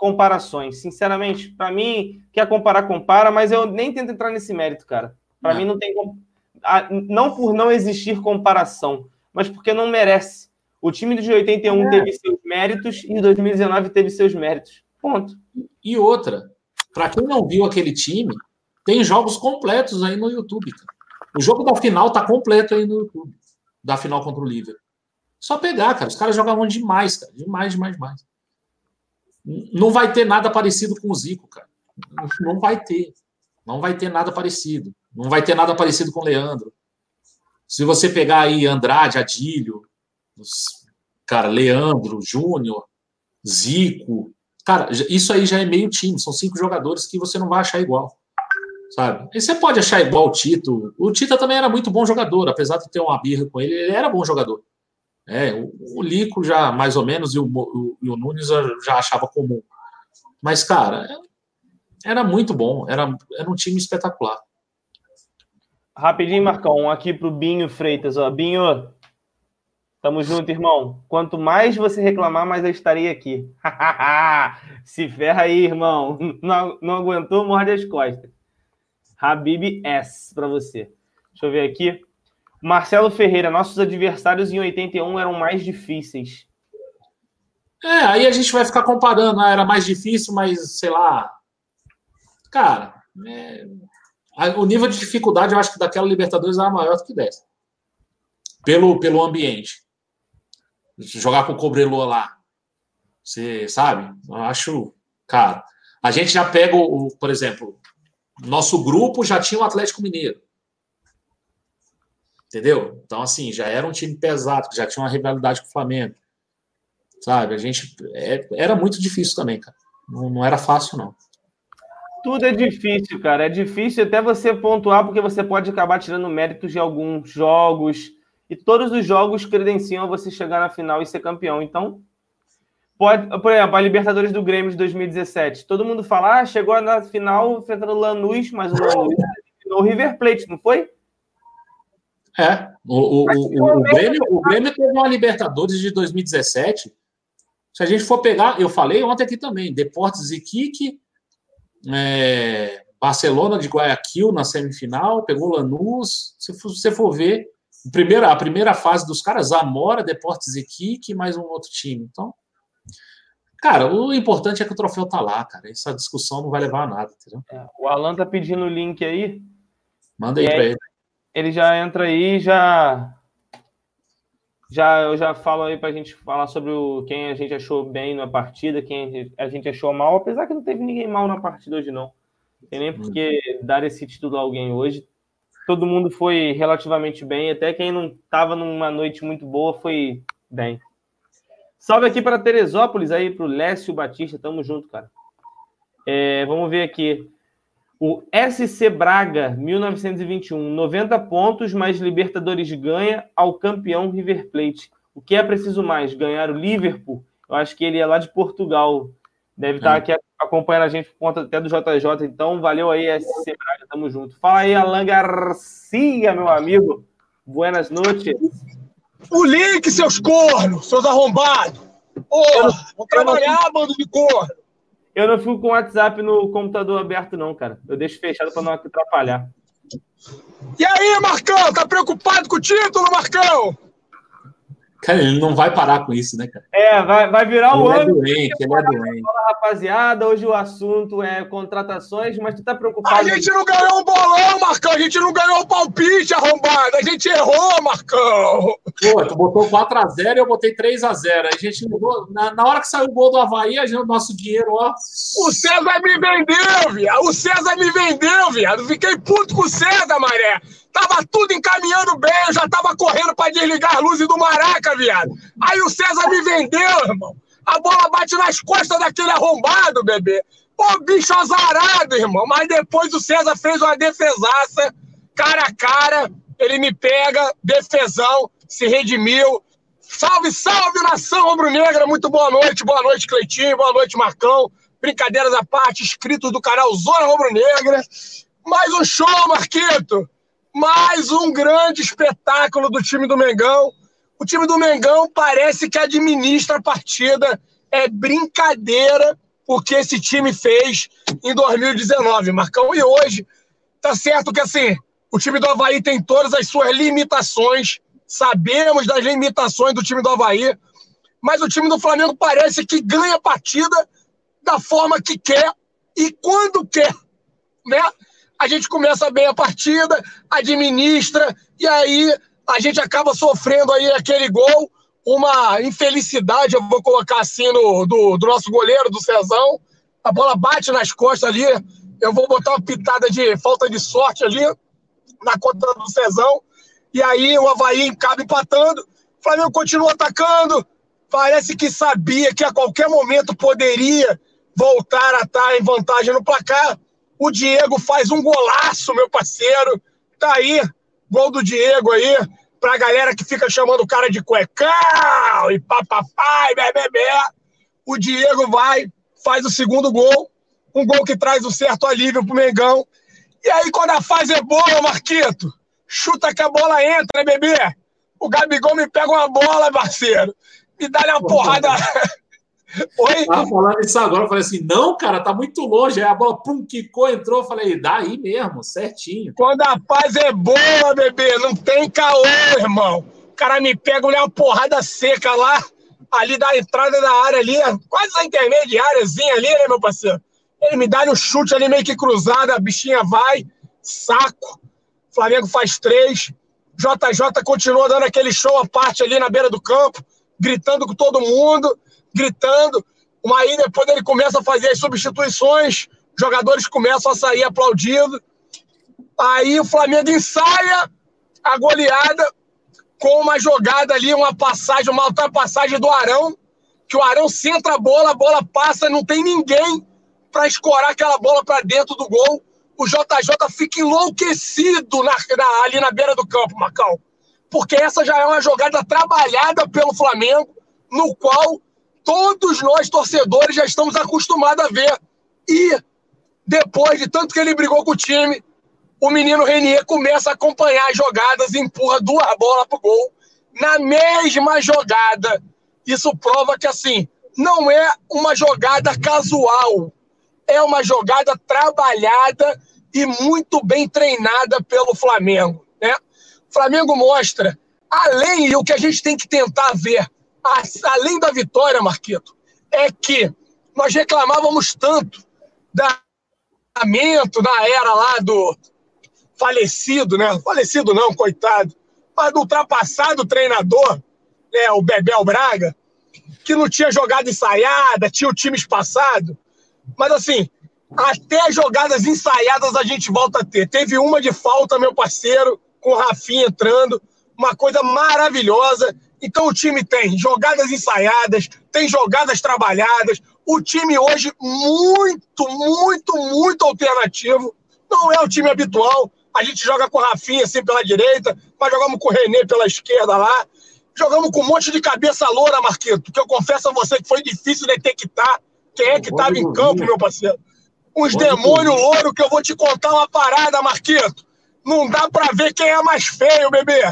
Comparações. Sinceramente, para mim, quer comparar, compara, mas eu nem tento entrar nesse mérito, cara. Para mim, não tem. Não por não existir comparação, mas porque não merece. O time de 81 é. teve seus méritos e 2019 teve seus méritos. Ponto. E outra, para quem não viu aquele time, Tem jogos completos aí no YouTube. Cara. O jogo da final tá completo aí no YouTube. Da final contra o Liverpool. Só pegar, cara. Os caras jogavam demais, cara. Demais, demais, demais. Não vai ter nada parecido com o Zico, cara. Não vai ter. Não vai ter nada parecido. Não vai ter nada parecido com o Leandro. Se você pegar aí Andrade, Adílio, cara, Leandro, Júnior, Zico, cara, isso aí já é meio time. São cinco jogadores que você não vai achar igual. Sabe? E você pode achar igual o Tito. O Tito também era muito bom jogador, apesar de ter uma birra com ele, ele era bom jogador. É, o, o Lico já mais ou menos e o, o, e o Nunes já achava comum. Mas, cara, era muito bom, era, era um time espetacular. Rapidinho, Marcão, aqui pro Binho Freitas, ó. Binho, tamo junto, irmão. Quanto mais você reclamar, mais eu estarei aqui. *laughs* Se ferra aí, irmão. Não, não aguentou, morde as costas. Habib S para você. Deixa eu ver aqui. Marcelo Ferreira, nossos adversários em 81 eram mais difíceis. É, aí a gente vai ficar comparando, ah, era mais difícil, mas sei lá. Cara, é... o nível de dificuldade eu acho que daquela Libertadores era maior do que dessa. Pelo, pelo ambiente. Jogar com o Cobreloa lá. Você sabe? Eu acho. Cara, a gente já pega, o, por exemplo, nosso grupo já tinha o Atlético Mineiro. Entendeu? Então, assim, já era um time pesado, já tinha uma rivalidade com o Flamengo. Sabe? A gente. É, era muito difícil também, cara. Não, não era fácil, não. Tudo é difícil, cara. É difícil até você pontuar, porque você pode acabar tirando méritos de alguns jogos. E todos os jogos credenciam você chegar na final e ser campeão. Então, pode, por exemplo, a Libertadores do Grêmio de 2017. Todo mundo fala, ah, chegou na final enfrentando o Lanús, mas o Lanús *laughs* o River Plate, não foi? É, o, o, o, o, Grêmio, o Grêmio teve uma Libertadores de 2017. Se a gente for pegar, eu falei ontem aqui também, Deportes e é, Barcelona de Guayaquil na semifinal, pegou Lanús. Se você for ver, a primeira, a primeira fase dos caras, Zamora, Deportes e Kik, mais um outro time. Então, cara, o importante é que o troféu tá lá, cara. Essa discussão não vai levar a nada, entendeu? É, o Alan tá pedindo o link aí. Manda aí para ele ele já entra aí, já já eu já falo aí para a gente falar sobre o, quem a gente achou bem na partida, quem a gente achou mal, apesar que não teve ninguém mal na partida hoje não. Tem nem por que dar esse título a alguém hoje. Todo mundo foi relativamente bem, até quem não estava numa noite muito boa foi bem. Salve aqui para Teresópolis, aí para o Lécio Batista, tamo junto, cara. É, vamos ver aqui. O SC Braga, 1921, 90 pontos, mais Libertadores ganha ao campeão River Plate. O que é preciso mais? Ganhar o Liverpool? Eu acho que ele é lá de Portugal. Deve estar é. aqui acompanhando a gente por conta até do JJ. Então, valeu aí, SC Braga. Tamo junto. Fala aí, Alan Garcia, meu amigo. Buenas noites. O link, seus cornos, seus arrombados. Porra, vou trabalhar, bando de corno. Eu não fico com o WhatsApp no computador aberto, não, cara. Eu deixo fechado para não atrapalhar. E aí, Marcão? Tá preocupado com o título, Marcão? Cara, ele não vai parar com isso, né, cara? É, vai, vai virar o ele É doente, ele é doente. Fala, rapaziada, hoje o assunto é contratações, mas tu tá preocupado. A gente não ganhou um bolão, Marcão. A gente não ganhou o palpite arrombado. A gente errou, Marcão. Pô, tu botou 4x0 e eu botei 3x0. A gente na, na hora que saiu o gol do Havaí, a gente, o nosso dinheiro, ó. O César me vendeu, viado. O César me vendeu, viado. Fiquei puto com o César, Maré. Tava tudo encaminhando bem, eu já tava correndo para desligar as luzes do Maraca, viado. Aí o César me vendeu, irmão. A bola bate nas costas daquele arrombado, bebê. Pô, bicho azarado, irmão. Mas depois o César fez uma defesaça, cara a cara. Ele me pega, defesão, se redimiu. Salve, salve, nação rubro-negra. Muito boa noite, boa noite, Cleitinho, boa noite, Marcão. Brincadeiras à parte, inscritos do canal Zona Rubro-Negra. Mais um show, Marquito. Mais um grande espetáculo do time do Mengão. O time do Mengão parece que administra a partida. É brincadeira o que esse time fez em 2019, Marcão. E hoje, tá certo que assim, o time do Havaí tem todas as suas limitações. Sabemos das limitações do time do Havaí. Mas o time do Flamengo parece que ganha a partida da forma que quer e quando quer. Né? A gente começa bem a partida, administra, e aí a gente acaba sofrendo aí aquele gol, uma infelicidade, eu vou colocar assim, no, do, do nosso goleiro, do Cezão. A bola bate nas costas ali, eu vou botar uma pitada de falta de sorte ali, na conta do Cezão. E aí o Havaí acaba empatando, o Flamengo continua atacando, parece que sabia que a qualquer momento poderia voltar a estar em vantagem no placar. O Diego faz um golaço, meu parceiro. Tá aí, gol do Diego aí, pra galera que fica chamando o cara de cuecão e papapai, bebê. O Diego vai, faz o segundo gol, um gol que traz um certo alívio pro Mengão. E aí, quando a fase é boa, Marquito, chuta que a bola entra, né, bebê? O Gabigol me pega uma bola, parceiro. Me dá uma porrada. Oi? Tava falando isso agora, eu falei assim, não, cara, tá muito longe. Aí a bola, pum, quicou, entrou. Eu falei, daí mesmo, certinho. Quando a paz é boa, bebê, não tem caô, irmão. O cara me pega, uma porrada seca lá, ali da entrada da área ali, quase a intermediáriazinha ali, né, meu parceiro? Ele me dá um chute ali meio que cruzado, a bichinha vai, saco. Flamengo faz três. JJ continua dando aquele show à parte ali na beira do campo, gritando com todo mundo, gritando. Aí depois ele começa a fazer as substituições, jogadores começam a sair aplaudindo. Aí o Flamengo ensaia a goleada com uma jogada ali, uma passagem, uma ultrapassagem do Arão, que o Arão centra a bola, a bola passa, não tem ninguém para escorar aquela bola para dentro do gol. O JJ fica enlouquecido na, na, ali na beira do campo, Macau. Porque essa já é uma jogada trabalhada pelo Flamengo, no qual todos nós, torcedores, já estamos acostumados a ver. E depois de tanto que ele brigou com o time, o menino Renier começa a acompanhar as jogadas empurra duas bolas pro gol na mesma jogada. Isso prova que, assim, não é uma jogada casual é uma jogada trabalhada e muito bem treinada pelo Flamengo. Né? O Flamengo mostra, além, e o que a gente tem que tentar ver, além da vitória, Marquito, é que nós reclamávamos tanto da na era lá do falecido, né? Falecido não, coitado, mas do ultrapassado treinador, né, o Bebel Braga, que não tinha jogada ensaiada, tinha o time espaçado. Mas assim, até jogadas ensaiadas a gente volta a ter. Teve uma de falta, meu parceiro, com o Rafinha entrando, uma coisa maravilhosa. Então o time tem jogadas ensaiadas, tem jogadas trabalhadas. O time hoje muito, muito, muito alternativo. Não é o time habitual. A gente joga com o Rafinha assim pela direita, mas jogamos com o René pela esquerda lá. Jogamos com um monte de cabeça loura, Marquito, que eu confesso a você que foi difícil detectar quem é que estava em campo, meu parceiro. Uns demônios louro que eu vou te contar uma parada, Marquito. Não dá pra ver quem é mais feio, bebê.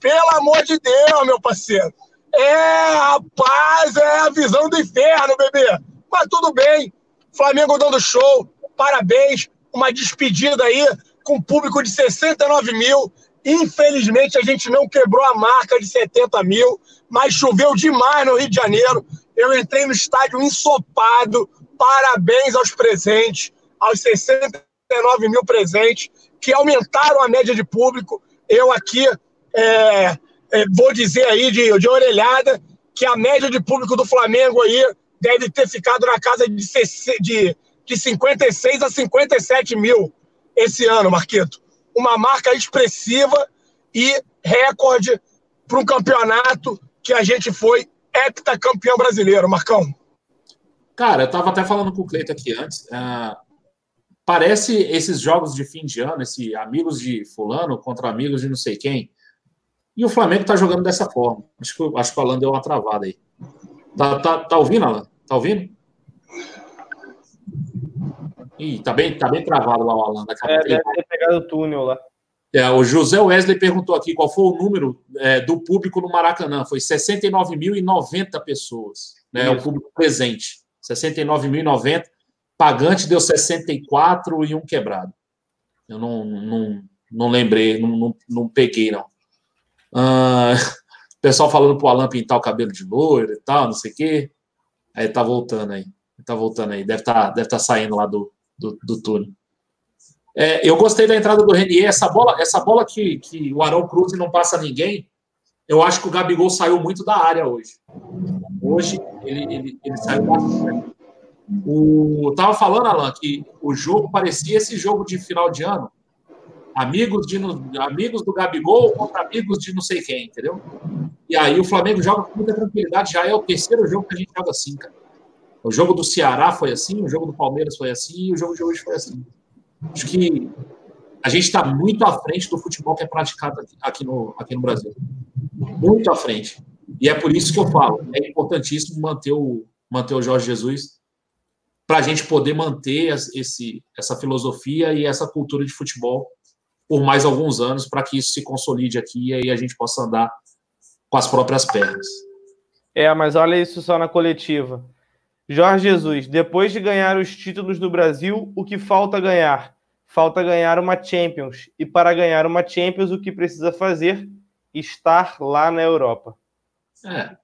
Pelo amor de Deus, meu parceiro. É, rapaz, é a visão do inferno, bebê. Mas tudo bem. Flamengo dando show. Parabéns. Uma despedida aí com público de 69 mil. Infelizmente, a gente não quebrou a marca de 70 mil, mas choveu demais no Rio de Janeiro. Eu entrei no estádio ensopado. Parabéns aos presentes, aos 69 mil presentes, que aumentaram a média de público. Eu aqui é, é, vou dizer aí de, de orelhada que a média de público do Flamengo aí deve ter ficado na casa de, de, de 56 a 57 mil esse ano, Marquito. Uma marca expressiva e recorde para um campeonato que a gente foi heptacampeão brasileiro, Marcão. Cara, eu estava até falando com o Cleito aqui antes. Uh, parece esses jogos de fim de ano, esse amigos de fulano contra amigos de não sei quem. E o Flamengo está jogando dessa forma. Acho que, acho que o Alan deu uma travada aí. Tá, tá, tá ouvindo, Alan? Tá ouvindo? Ih, tá bem, tá bem travado lá o Alan. é, deve ter pegado o túnel lá. É, o José Wesley perguntou aqui qual foi o número é, do público no Maracanã. Foi 69.090 pessoas, né? O público presente. 69.090. Pagante deu 64 e um quebrado. Eu não, não, não lembrei, não, não, não peguei, não. Ah, *laughs* pessoal falando pro Alan pintar o cabelo de loiro e tal, não sei o quê. Aí tá voltando aí. Tá voltando aí. Deve estar tá, deve tá saindo lá do, do, do túnel. É, eu gostei da entrada do Renier. Essa bola, essa bola que, que o Arão Cruz não passa ninguém, eu acho que o Gabigol saiu muito da área hoje. Hoje ele, ele, ele saiu bastante. O, eu tava falando, Alan, que o jogo parecia esse jogo de final de ano. Amigos, de, amigos do Gabigol contra amigos de não sei quem, entendeu? E aí o Flamengo joga com muita tranquilidade. Já é o terceiro jogo que a gente joga assim, cara. O jogo do Ceará foi assim, o jogo do Palmeiras foi assim, e o jogo de hoje foi assim. Acho que a gente está muito à frente do futebol que é praticado aqui no, aqui no Brasil. Muito à frente. E é por isso que eu falo, é importantíssimo manter o, manter o Jorge Jesus para a gente poder manter esse, essa filosofia e essa cultura de futebol por mais alguns anos, para que isso se consolide aqui e aí a gente possa andar com as próprias pernas. É, mas olha isso só na coletiva. Jorge Jesus, depois de ganhar os títulos do Brasil, o que falta ganhar? Falta ganhar uma Champions. E para ganhar uma Champions, o que precisa fazer? Estar lá na Europa. É.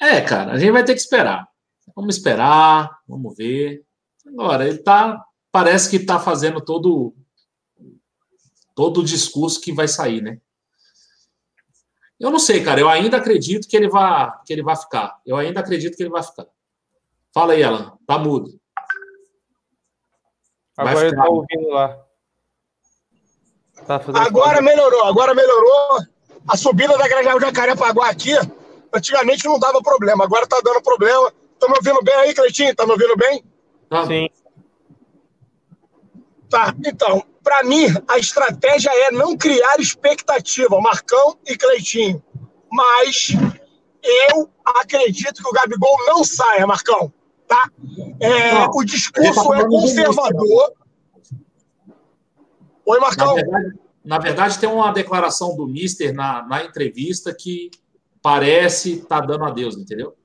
É, cara, a gente vai ter que esperar. Vamos esperar, vamos ver. Agora, ele tá. Parece que está fazendo todo todo o discurso que vai sair, né? Eu não sei, cara. Eu ainda acredito que ele vai que ele vai ficar. Eu ainda acredito que ele vai ficar. Fala aí, Alan. Tá mudo. Agora ele tá ouvindo lá. Tá agora melhorou, agora melhorou. A subida da Grajaú Jacarepaguá aqui, antigamente não dava problema, agora tá dando problema. Tá me ouvindo bem aí, Cleitinho? Tá me ouvindo bem? Tá. Sim. Tá, então, para mim, a estratégia é não criar expectativa, Marcão e Cleitinho. Mas eu acredito que o Gabigol não saia, Marcão tá? É, não, o discurso tá é conservador. Oi, Marcão. Na verdade, na verdade, tem uma declaração do Mister na, na entrevista que parece estar tá dando adeus, entendeu?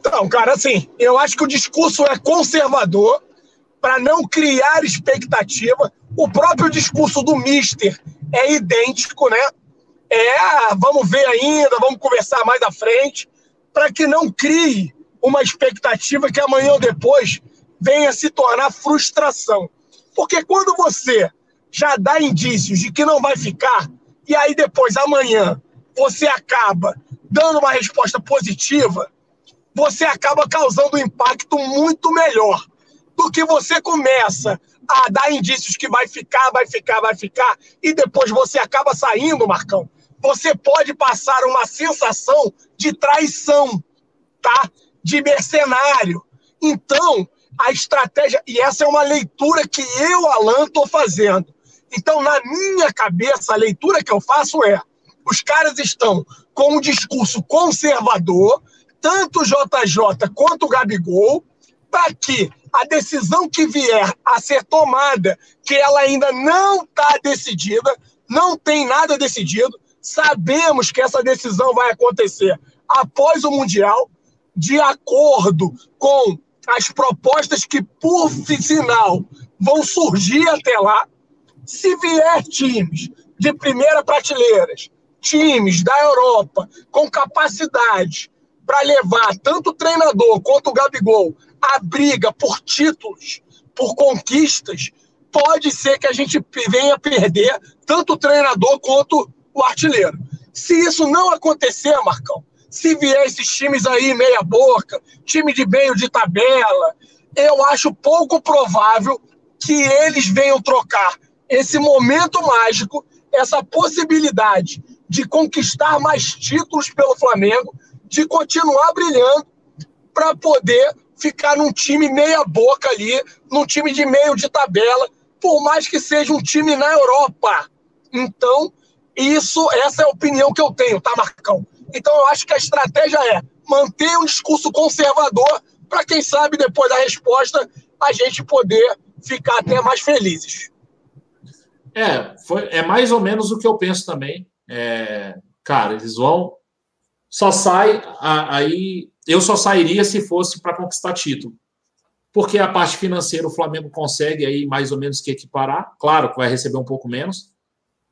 Então, cara, assim, eu acho que o discurso é conservador para não criar expectativa. O próprio discurso do Mister é idêntico, né? É, vamos ver ainda, vamos conversar mais à frente para que não crie uma expectativa que amanhã ou depois venha se tornar frustração. Porque quando você já dá indícios de que não vai ficar, e aí depois, amanhã, você acaba dando uma resposta positiva, você acaba causando um impacto muito melhor do que você começa a dar indícios que vai ficar, vai ficar, vai ficar, e depois você acaba saindo, Marcão você pode passar uma sensação de traição, tá? De mercenário. Então, a estratégia, e essa é uma leitura que eu, Alan, estou fazendo. Então, na minha cabeça, a leitura que eu faço é: os caras estão com um discurso conservador, tanto o JJ quanto o Gabigol, para que a decisão que vier a ser tomada, que ela ainda não está decidida, não tem nada decidido, Sabemos que essa decisão vai acontecer após o Mundial, de acordo com as propostas que, por sinal, vão surgir até lá. Se vier times de primeira prateleira, times da Europa com capacidade para levar tanto o treinador quanto o Gabigol a briga por títulos, por conquistas, pode ser que a gente venha perder tanto o treinador quanto o artilheiro. Se isso não acontecer, Marcão, se vier esses times aí meia boca, time de meio de tabela, eu acho pouco provável que eles venham trocar esse momento mágico, essa possibilidade de conquistar mais títulos pelo Flamengo, de continuar brilhando para poder ficar num time meia boca ali, num time de meio de tabela, por mais que seja um time na Europa. Então, isso, essa é a opinião que eu tenho, tá, Marcão? Então eu acho que a estratégia é manter um discurso conservador para quem sabe depois da resposta a gente poder ficar até mais felizes. É, foi, é mais ou menos o que eu penso também. É, cara, eles vão. Só sai. Aí. Eu só sairia se fosse para conquistar título. Porque a parte financeira o Flamengo consegue aí mais ou menos que equiparar. Claro que vai receber um pouco menos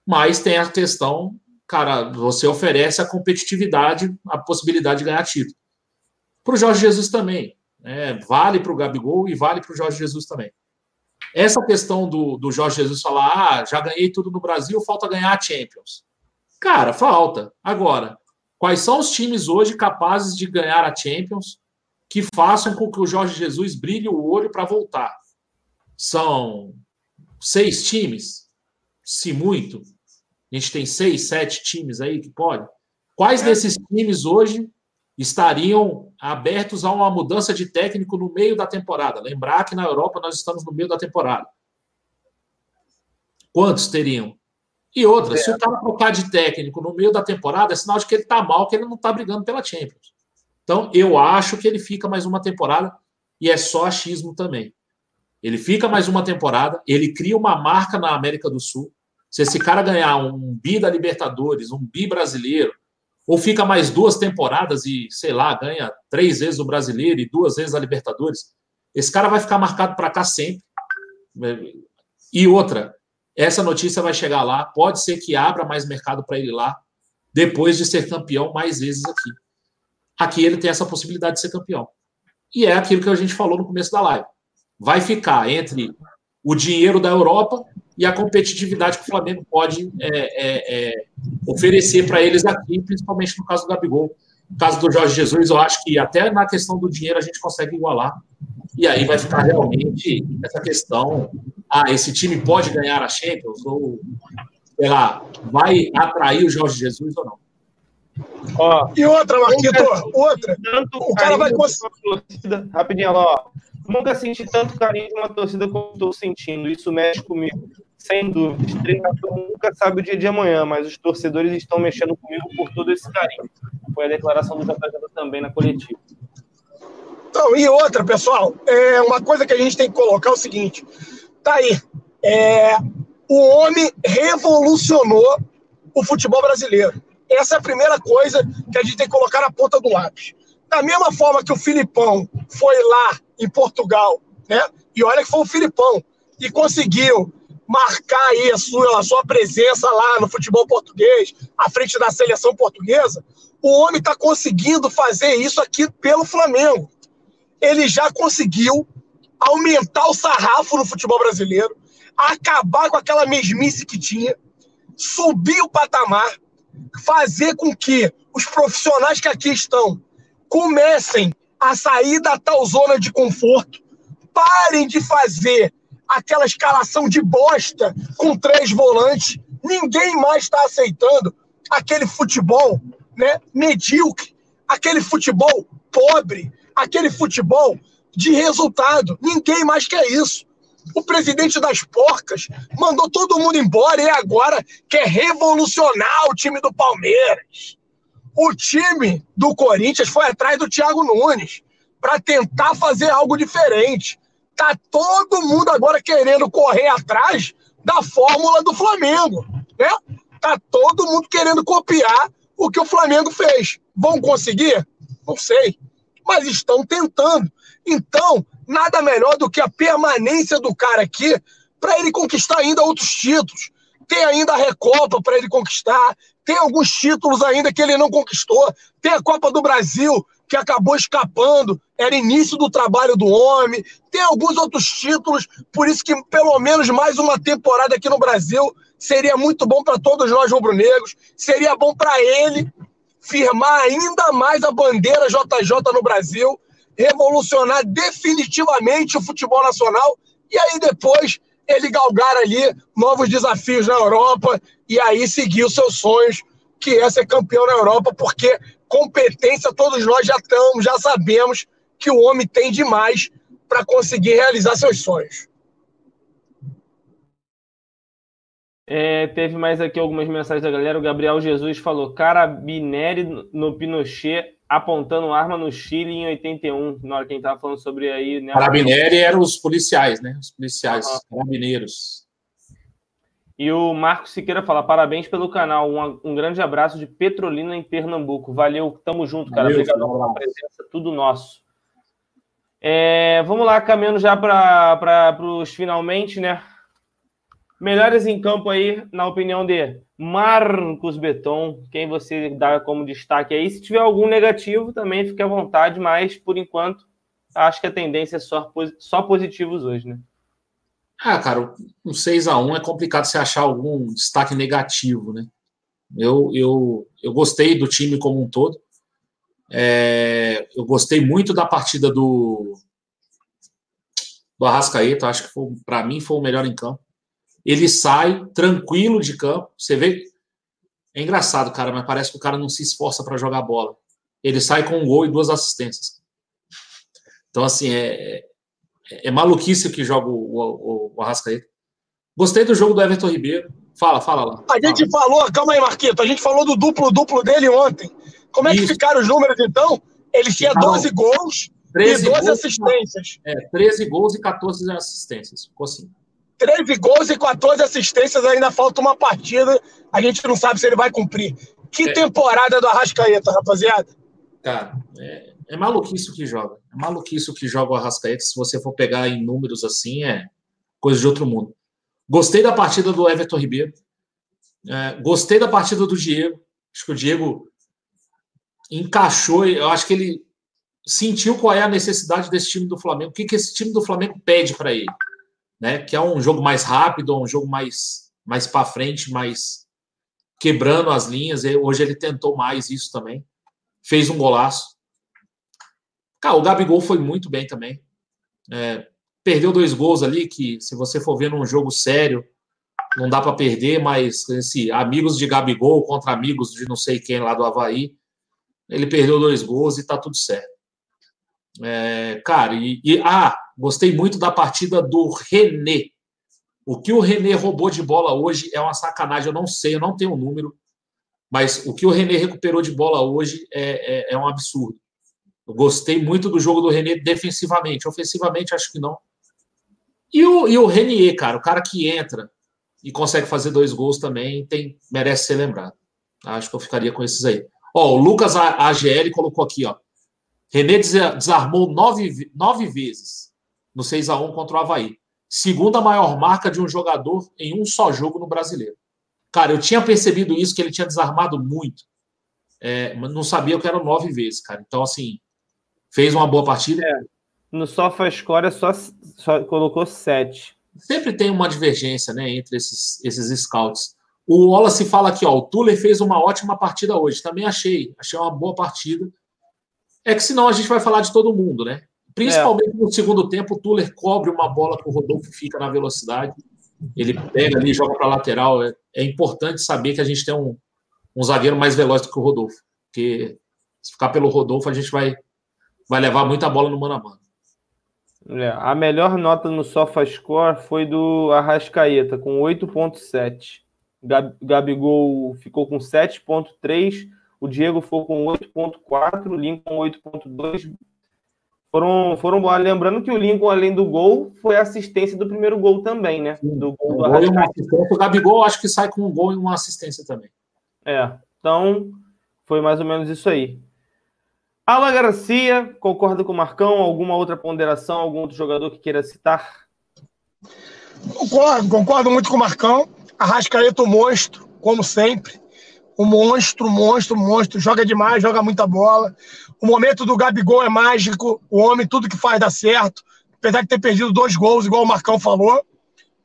mas tem a questão, cara, você oferece a competitividade, a possibilidade de ganhar título. Para o Jorge Jesus também. Né? Vale para o Gabigol e vale para o Jorge Jesus também. essa questão do, do Jorge Jesus falar, ah, já ganhei tudo no Brasil, falta ganhar a Champions. Cara, falta. Agora, quais são os times hoje capazes de ganhar a Champions que façam com que o Jorge Jesus brilhe o olho para voltar? São seis times, se muito. A gente tem seis, sete times aí que pode. Quais desses times hoje estariam abertos a uma mudança de técnico no meio da temporada? Lembrar que na Europa nós estamos no meio da temporada. Quantos teriam? E outra, é. se o cara trocar de técnico no meio da temporada, é sinal de que ele está mal, que ele não está brigando pela Champions. Então, eu acho que ele fica mais uma temporada e é só achismo também. Ele fica mais uma temporada, ele cria uma marca na América do Sul. Se esse cara ganhar um bi da Libertadores, um bi brasileiro, ou fica mais duas temporadas e, sei lá, ganha três vezes o brasileiro e duas vezes a Libertadores, esse cara vai ficar marcado para cá sempre. E outra, essa notícia vai chegar lá, pode ser que abra mais mercado para ele lá, depois de ser campeão mais vezes aqui. Aqui ele tem essa possibilidade de ser campeão. E é aquilo que a gente falou no começo da live. Vai ficar entre o dinheiro da Europa e a competitividade que o Flamengo pode é, é, é, oferecer para eles aqui, principalmente no caso do Gabigol. No caso do Jorge Jesus, eu acho que até na questão do dinheiro a gente consegue igualar. E aí vai ficar realmente essa questão ah, esse time pode ganhar a Champions? Ou, sei lá, vai atrair o Jorge Jesus ou não? Ó, e outra, Marquito, outra. O cara vai conseguir. Rapidinho, ó. Nunca senti tanto carinho de uma torcida como estou sentindo. Isso mexe comigo. Sem dúvida. O treinador nunca sabe o dia de amanhã, mas os torcedores estão mexendo comigo por todo esse carinho. Foi a declaração do JJ também na coletiva. Então, e outra, pessoal, é uma coisa que a gente tem que colocar é o seguinte: Tá aí. É, o homem revolucionou o futebol brasileiro. Essa é a primeira coisa que a gente tem que colocar na ponta do lápis. Da mesma forma que o Filipão foi lá em Portugal, né? E olha que foi o Filipão e conseguiu marcar aí a sua, a sua presença lá no futebol português, à frente da seleção portuguesa. O homem está conseguindo fazer isso aqui pelo Flamengo. Ele já conseguiu aumentar o sarrafo no futebol brasileiro, acabar com aquela mesmice que tinha, subir o patamar, fazer com que os profissionais que aqui estão comecem a sair da tal zona de conforto, parem de fazer aquela escalação de bosta com três volantes. Ninguém mais está aceitando aquele futebol né, medíocre, aquele futebol pobre, aquele futebol de resultado. Ninguém mais quer isso. O presidente das porcas mandou todo mundo embora e agora quer revolucionar o time do Palmeiras. O time do Corinthians foi atrás do Thiago Nunes para tentar fazer algo diferente. Tá todo mundo agora querendo correr atrás da fórmula do Flamengo, né? Tá todo mundo querendo copiar o que o Flamengo fez. Vão conseguir? Não sei, mas estão tentando. Então, nada melhor do que a permanência do cara aqui para ele conquistar ainda outros títulos. Tem ainda a Recopa para ele conquistar, tem alguns títulos ainda que ele não conquistou, tem a Copa do Brasil que acabou escapando, era início do trabalho do homem, tem alguns outros títulos, por isso que pelo menos mais uma temporada aqui no Brasil seria muito bom para todos nós rubro-negros, seria bom para ele firmar ainda mais a bandeira JJ no Brasil revolucionar definitivamente o futebol nacional e aí depois ele galgar ali novos desafios na Europa e aí seguir os seus sonhos, que é ser campeão na Europa, porque competência todos nós já estamos, já sabemos que o homem tem demais para conseguir realizar seus sonhos. É, teve mais aqui algumas mensagens da galera. O Gabriel Jesus falou: Carabineri no Pinochet apontando arma no Chile em 81, na hora que a gente estava falando sobre aí. Né, Carabinieri eram os policiais, né? Os policiais, uhum. carabineiros. E o Marcos Siqueira fala: parabéns pelo canal. Um, um, grande abraço de Petrolina em Pernambuco. Valeu, tamo junto, cara. Valeu, Obrigado pela presença, tudo nosso. É, vamos lá, caminhando já para os finalmente, né? Melhores em campo aí, na opinião de Marcos Beton, quem você dá como destaque aí? Se tiver algum negativo, também fique à vontade, mas por enquanto acho que a tendência é só, só positivos hoje, né? Ah, cara, um 6 a 1 é complicado você achar algum destaque negativo, né? Eu, eu, eu gostei do time como um todo. É, eu gostei muito da partida do, do Arrascaeta. Acho que para mim foi o melhor em campo. Ele sai tranquilo de campo. Você vê. É engraçado, cara, mas parece que o cara não se esforça para jogar bola. Ele sai com um gol e duas assistências. Então, assim, é, é, é maluquice que joga o, o, o Arrascaeta. Gostei do jogo do Everton Ribeiro. Fala, fala lá. A gente falou, calma aí, Marquito, a gente falou do duplo-duplo dele ontem. Como é Isso. que ficaram os números, então? Ele tinha 12 gols 13 e 12 gols, assistências. É, 13 gols e 14 assistências. Ficou assim. 13 gols e 14 assistências, ainda falta uma partida. A gente não sabe se ele vai cumprir. Que é. temporada do Arrascaeta, rapaziada. Cara, é, é maluquice o que joga. É maluquice o que joga o Arrascaeta. Se você for pegar em números assim, é coisa de outro mundo. Gostei da partida do Everton Ribeiro. É, gostei da partida do Diego. Acho que o Diego encaixou. Eu acho que ele sentiu qual é a necessidade desse time do Flamengo. O que, que esse time do Flamengo pede para ele? Né? Que é um jogo mais rápido, um jogo mais, mais para frente, mais quebrando as linhas. Hoje ele tentou mais isso também. Fez um golaço. Cara, o Gabigol foi muito bem também. É, perdeu dois gols ali, que se você for ver num jogo sério, não dá para perder, mas esse amigos de Gabigol contra amigos de não sei quem lá do Havaí, ele perdeu dois gols e tá tudo certo. É, cara, e, e, ah, gostei muito da partida do René. O que o René roubou de bola hoje é uma sacanagem, eu não sei, eu não tenho o um número, mas o que o René recuperou de bola hoje é, é, é um absurdo. Eu gostei muito do jogo do René defensivamente, ofensivamente acho que não. E o, e o Renier, cara, o cara que entra e consegue fazer dois gols também, tem, merece ser lembrado. Acho que eu ficaria com esses aí. Ó, o Lucas AGL colocou aqui, ó. René desarmou nove, nove vezes no 6 a 1 contra o Havaí. Segunda maior marca de um jogador em um só jogo no brasileiro. Cara, eu tinha percebido isso, que ele tinha desarmado muito. É, mas não sabia que eram nove vezes, cara. Então, assim, fez uma boa partida. É. No SofaScore só, só colocou sete. Sempre tem uma divergência né, entre esses, esses scouts. O Wallace fala aqui, ó, o Tuller fez uma ótima partida hoje. Também achei, achei uma boa partida. É que senão a gente vai falar de todo mundo, né? Principalmente é. no segundo tempo, o Tuller cobre uma bola que o Rodolfo fica na velocidade. Ele pega ali, joga para lateral. É, é, importante saber que a gente tem um, um zagueiro mais veloz do que o Rodolfo. Porque se ficar pelo Rodolfo, a gente vai, vai levar muita bola no mano a mano. É, a melhor nota no SofaScore foi do Arrascaeta, com 8.7. Gabigol ficou com 7.3, o Diego ficou com 8.4, o Lincoln 8.2. Foram, foram lembrando que o Lincoln, além do gol, foi assistência do primeiro gol também, né? Do gol do Arrascaeta. O Gabigol acho que sai com um gol e uma assistência também. É, então foi mais ou menos isso aí. Alan Garcia, concorda com o Marcão? Alguma outra ponderação? Algum outro jogador que queira citar? Concordo, concordo muito com o Marcão. Arrascaeta, o monstro, como sempre. O monstro, monstro, monstro. Joga demais, joga muita bola. O momento do Gabigol é mágico. O homem, tudo que faz dá certo. Apesar de ter perdido dois gols, igual o Marcão falou.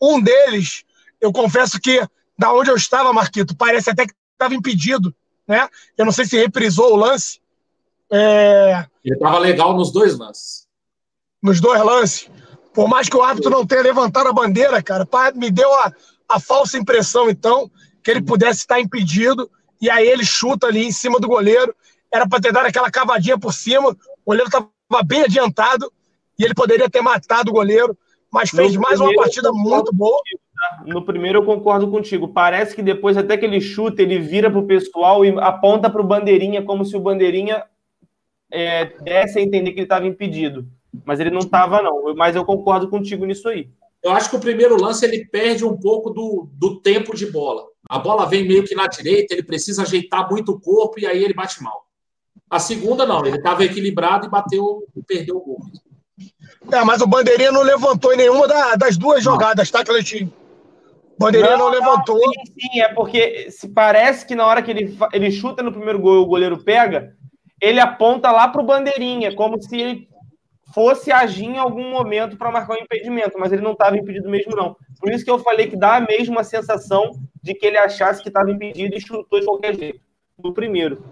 Um deles, eu confesso que, da onde eu estava, Marquito, parece até que estava impedido. Né? Eu não sei se reprisou o lance, é... Ele estava legal nos dois lances. Nos dois lances. Por mais que o árbitro não tenha levantado a bandeira, cara, me deu a, a falsa impressão, então, que ele pudesse estar impedido. E aí ele chuta ali em cima do goleiro. Era para ter dado aquela cavadinha por cima. O goleiro estava bem adiantado e ele poderia ter matado o goleiro. Mas fez no mais uma partida muito boa. Tá? No primeiro eu concordo contigo. Parece que depois, até que ele chuta, ele vira para o pessoal e aponta para o bandeirinha, como se o bandeirinha é, desse a entender que ele estava impedido. Mas ele não estava, não. Mas eu concordo contigo nisso aí. Eu acho que o primeiro lance ele perde um pouco do, do tempo de bola. A bola vem meio que na direita, ele precisa ajeitar muito o corpo e aí ele bate mal. A segunda, não, ele estava equilibrado e bateu e perdeu o gol. É, mas o Bandeirinha não levantou em nenhuma da, das duas jogadas, tá, Cleitinho? Bandeirinha não, não levantou. Não, sim, sim, é porque se parece que na hora que ele, ele chuta no primeiro gol e o goleiro pega, ele aponta lá para o bandeirinha, como se ele fosse agir em algum momento para marcar um impedimento, mas ele não estava impedido mesmo, não. Por isso que eu falei que dá a mesma sensação de que ele achasse que estava impedido e chutou de qualquer jeito. No primeiro.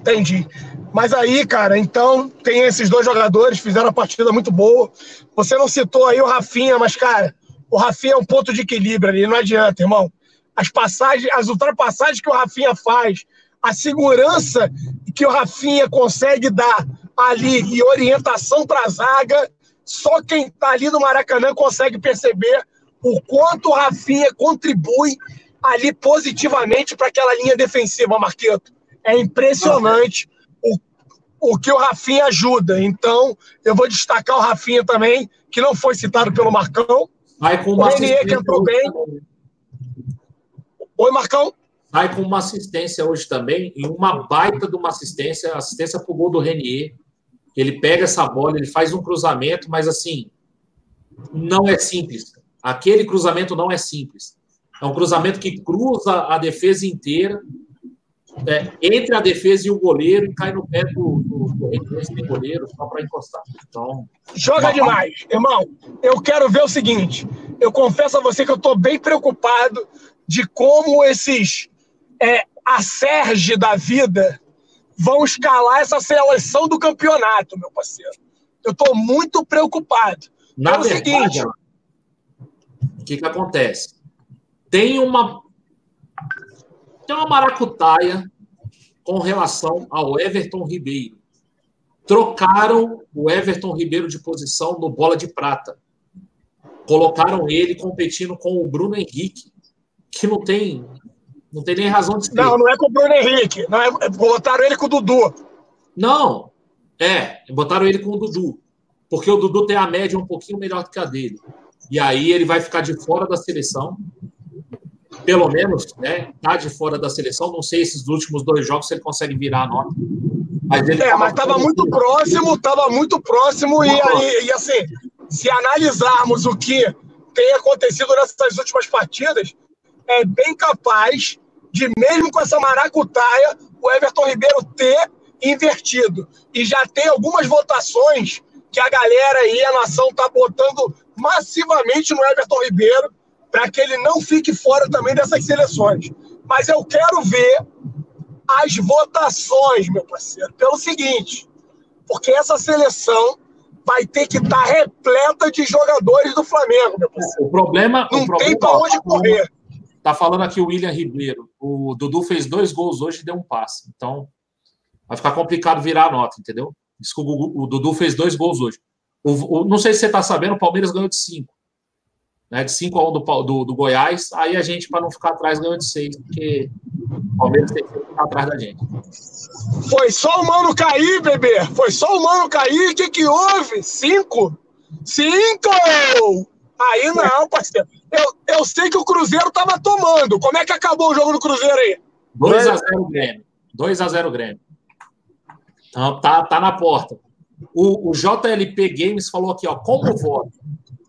Entendi. Mas aí, cara, então tem esses dois jogadores, fizeram uma partida muito boa. Você não citou aí o Rafinha, mas, cara, o Rafinha é um ponto de equilíbrio ali, não adianta, irmão. As passagens, as ultrapassagens que o Rafinha faz, a segurança que o Rafinha consegue dar ali e orientação para a zaga, só quem está ali no Maracanã consegue perceber o quanto o Rafinha contribui ali positivamente para aquela linha defensiva, Marqueto. É impressionante o, o que o Rafinha ajuda. Então, eu vou destacar o Rafinha também, que não foi citado pelo Marcão. Vai com uma o Renier que entrou bem. Oi, Marcão. Vai com uma assistência hoje também, e uma baita de uma assistência, assistência para o gol do Renier. Ele pega essa bola, ele faz um cruzamento, mas assim, não é simples. Aquele cruzamento não é simples. É um cruzamento que cruza a defesa inteira, é, entre a defesa e o goleiro, e cai no pé do, do, do goleiro só para encostar. Então, Joga demais. Irmão, eu quero ver o seguinte. Eu confesso a você que eu estou bem preocupado de como esses é, a Sérgio da vida vão escalar essa seleção do campeonato, meu parceiro. Eu estou muito preocupado. Na é verdade, seguinte, o que, que acontece? Tem uma tem uma maracutaia com relação ao Everton Ribeiro. Trocaram o Everton Ribeiro de posição no bola de prata. Colocaram ele competindo com o Bruno Henrique, que não tem não tem nem razão de ser. Não, não é com o Bruno Henrique. Não é, botaram ele com o Dudu. Não, é, botaram ele com o Dudu. Porque o Dudu tem a média um pouquinho melhor do que a dele. E aí ele vai ficar de fora da seleção. Pelo menos, né? Tá de fora da seleção. Não sei esses últimos dois jogos se ele consegue virar a nota. Mas ele é, mas estava muito próximo, estava muito próximo. E, aí, e assim, se analisarmos o que tem acontecido nessas últimas partidas, é bem capaz de, mesmo com essa maracutaia, o Everton Ribeiro ter invertido. E já tem algumas votações que a galera aí, a nação, está botando massivamente no Everton Ribeiro para que ele não fique fora também dessas seleções. Mas eu quero ver as votações, meu parceiro, pelo seguinte, porque essa seleção vai ter que estar tá repleta de jogadores do Flamengo, meu parceiro. O problema. Não o problema, tem para onde correr. Tá falando aqui o William Ribeiro. O Dudu fez dois gols hoje e deu um passe. Então, vai ficar complicado virar a nota, entendeu? Desculpa, o, o Dudu fez dois gols hoje. O, o, não sei se você está sabendo, o Palmeiras ganhou de cinco. Né, de 5 a 1 do, do, do, Goiás. Aí a gente, para não ficar atrás, ganhou de 6, porque o Palmeiras tem que ficar atrás da gente. Foi só o mano cair, bebê. Foi só o mano cair. O que, que houve? Cinco? Cinco! Aí não, parceiro. Eu, eu sei que o Cruzeiro tava tomando. Como é que acabou o jogo do Cruzeiro aí? 2x0 Grêmio. 2x0 Grêmio. Então, tá, tá na porta. O, o JLP Games falou aqui, ó, como vota?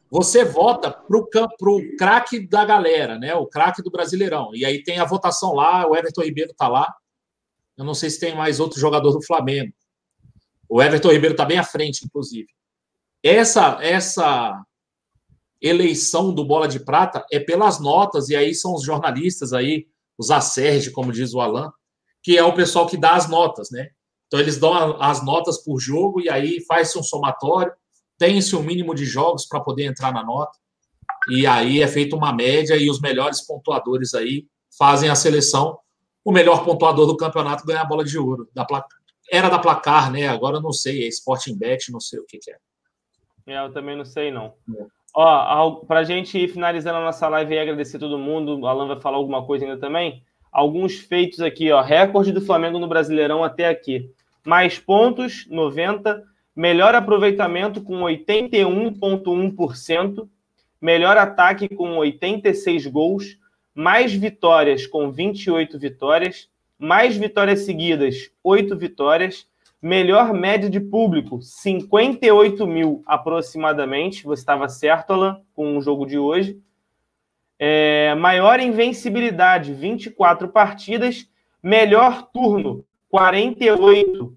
Você vota pro, pro craque da galera, né? O craque do Brasileirão. E aí tem a votação lá, o Everton Ribeiro tá lá. Eu não sei se tem mais outro jogador do Flamengo. O Everton Ribeiro tá bem à frente, inclusive. Essa, essa eleição do Bola de Prata é pelas notas, e aí são os jornalistas aí, os acerge, como diz o Alan, que é o pessoal que dá as notas, né? Então eles dão as notas por jogo e aí faz-se um somatório, tem-se um mínimo de jogos para poder entrar na nota, e aí é feita uma média e os melhores pontuadores aí fazem a seleção. O melhor pontuador do campeonato ganha a bola de ouro. Da placa... Era da placar, né? Agora eu não sei, é Sporting Bet, não sei o que, que é. É, eu também não sei, não. É. Ó, para a gente ir finalizando a nossa live e agradecer todo mundo, o Alan vai falar alguma coisa ainda também. Alguns feitos aqui, ó. Recorde do Flamengo no Brasileirão até aqui. Mais pontos, 90. Melhor aproveitamento com 81,1%. Melhor ataque com 86 gols. Mais vitórias com 28 vitórias. Mais vitórias seguidas, 8 vitórias Melhor média de público, 58 mil aproximadamente. Você estava certo, Alan, com o jogo de hoje. É, maior invencibilidade, 24 partidas. Melhor turno, 48.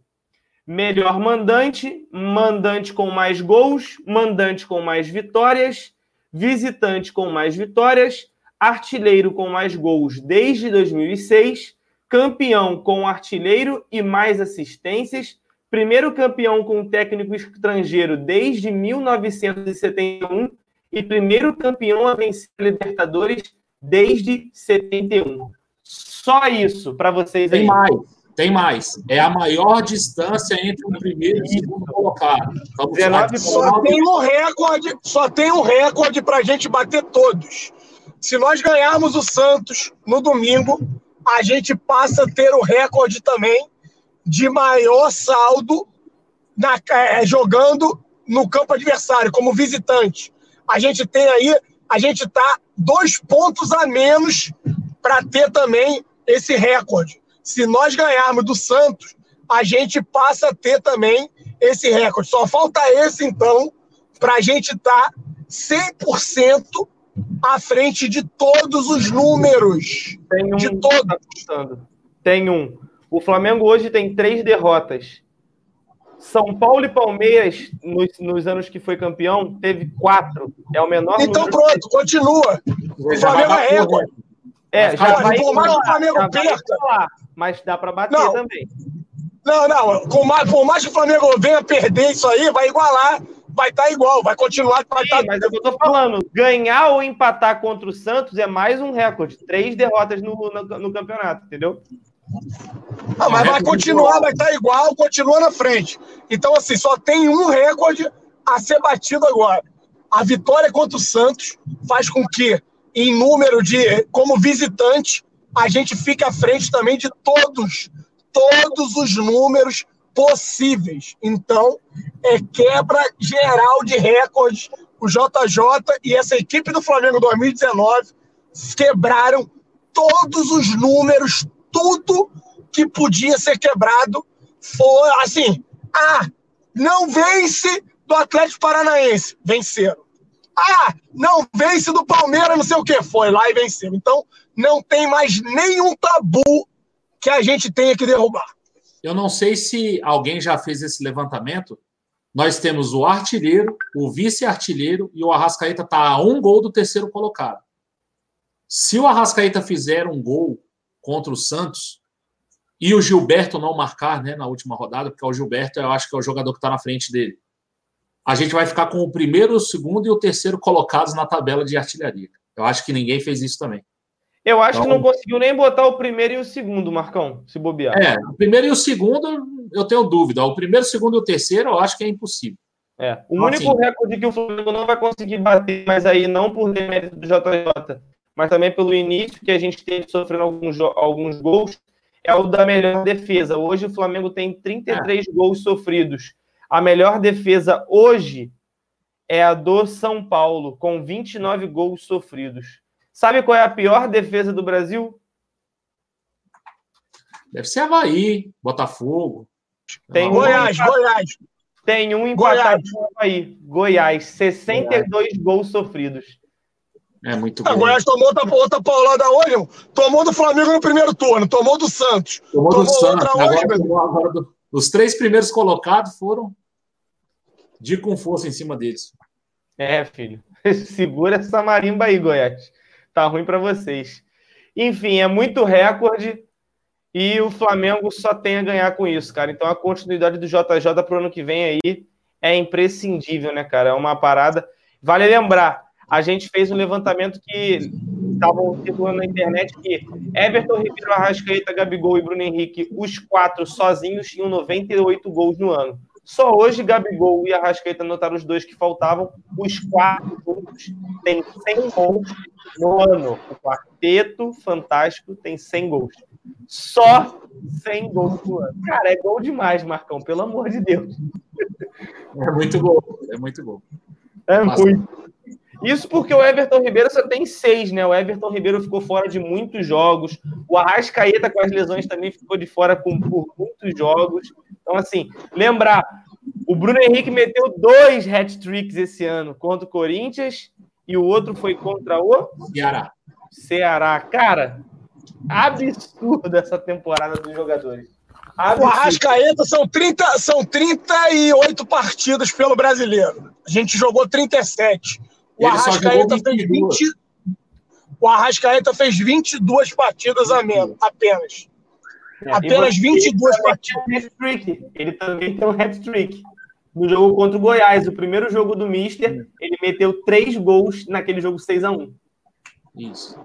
Melhor mandante, mandante com mais gols, mandante com mais vitórias, visitante com mais vitórias, artilheiro com mais gols desde 2006, campeão com artilheiro e mais assistências, primeiro campeão com técnico estrangeiro desde 1971 e primeiro campeão a vencer a Libertadores desde 71. Só isso para vocês aí. Tem mais, tem mais. É a maior distância entre o primeiro e o segundo colocado. só tem um recorde, só tem um recorde para a gente bater todos. Se nós ganharmos o Santos no domingo, a gente passa a ter o recorde também de maior saldo na, é, jogando no campo adversário, como visitante. A gente tem aí, a gente está dois pontos a menos para ter também esse recorde. Se nós ganharmos do Santos, a gente passa a ter também esse recorde. Só falta esse, então, para a gente estar tá 100% à frente de todos os números. Tem um, de todos. Tem um. O Flamengo hoje tem três derrotas. São Paulo e Palmeiras, nos, nos anos que foi campeão, teve quatro. É o menor. Então pronto, continua. O Flamengo é recorde. É, já vai por mais que o Flamengo perca. mas dá para bater não. também. Não, não. Com mais, por mais que o Flamengo venha perder isso aí, vai igualar vai estar tá igual, vai continuar. Vai Sim, tá... Mas é eu tô falando, ganhar ou empatar contra o Santos é mais um recorde. Três derrotas no, no, no campeonato, entendeu? Ah, mas vai continuar, vai estar tá igual, continua na frente. Então, assim, só tem um recorde a ser batido agora. A vitória contra o Santos faz com que, em número de, como visitante, a gente fique à frente também de todos, todos os números possíveis. Então, é quebra geral de recordes. O JJ e essa equipe do Flamengo 2019 quebraram todos os números, tudo que podia ser quebrado. Foi assim: ah, não vence do Atlético Paranaense. Venceram. Ah, não vence do Palmeiras, não sei o que. Foi lá e venceu. Então, não tem mais nenhum tabu que a gente tenha que derrubar. Eu não sei se alguém já fez esse levantamento. Nós temos o artilheiro, o vice-artilheiro e o Arrascaeta está a um gol do terceiro colocado. Se o Arrascaeta fizer um gol contra o Santos e o Gilberto não marcar né, na última rodada, porque o Gilberto eu acho que é o jogador que está na frente dele, a gente vai ficar com o primeiro, o segundo e o terceiro colocados na tabela de artilharia. Eu acho que ninguém fez isso também. Eu acho então, que não então- conseguiu nem botar o primeiro e o segundo, Marcão, se bobear. É, o primeiro e o segundo, eu tenho dúvida. O primeiro, o segundo e o terceiro, eu acho que é impossível. É. O então, único assim, recorde que o Flamengo não vai conseguir bater, mas aí não por demérito do JJ, mas também pelo início que a gente teve sofrendo alguns, alguns gols, é o da melhor defesa. Hoje o Flamengo tem 33 é. gols sofridos. A melhor defesa hoje é a do São Paulo, com 29 gols sofridos. Sabe qual é a pior defesa do Brasil? Deve ser Havaí, Botafogo. Tem um Goiás, empatado, Goiás. Tem um empatado com Havaí. Goiás, 62 Goiás. gols sofridos. É muito bom. Goiás tomou outra, outra paulada hoje, tomou do Flamengo no primeiro turno, tomou do Santos. Tomou, tomou do Santos. Agora, tomou agora do, os três primeiros colocados foram de com força em cima deles. É, filho. *laughs* Segura essa marimba aí, Goiás tá ruim para vocês. Enfim, é muito recorde e o Flamengo só tem a ganhar com isso, cara. Então a continuidade do JJ para o ano que vem aí é imprescindível, né, cara? É uma parada. Vale lembrar, a gente fez um levantamento que estavam circulando na internet que Everton, Ribeiro, Arrascaeta, Gabigol e Bruno Henrique, os quatro sozinhos, tinham 98 gols no ano. Só hoje Gabigol e Arrascaeta anotaram os dois que faltavam. Os quatro juntos têm 100 gols no ano. O quarteto fantástico tem 100 gols. Só 100 gols no ano. Cara, é gol demais, Marcão, pelo amor de Deus. É muito gol, é muito gol. É muito. Isso porque o Everton Ribeiro só tem seis, né? O Everton Ribeiro ficou fora de muitos jogos. O Arrascaeta, com as lesões, também ficou de fora com, por muitos jogos. Então, assim, lembrar, o Bruno Henrique meteu dois hat-tricks esse ano contra o Corinthians e o outro foi contra o Ceará. Ceará. Cara, absurdo essa temporada dos jogadores. O Arrascaeta são, 30, são 38 partidas pelo brasileiro. A gente jogou 37. O Ele Arrascaeta fez 20. O Arrascaeta fez 22 partidas a menos, apenas. É, apenas 22 partidas. Ele também tem um hat-trick. No jogo contra o Goiás, o primeiro jogo do Mister, ele meteu três gols naquele jogo 6 a 1 Isso.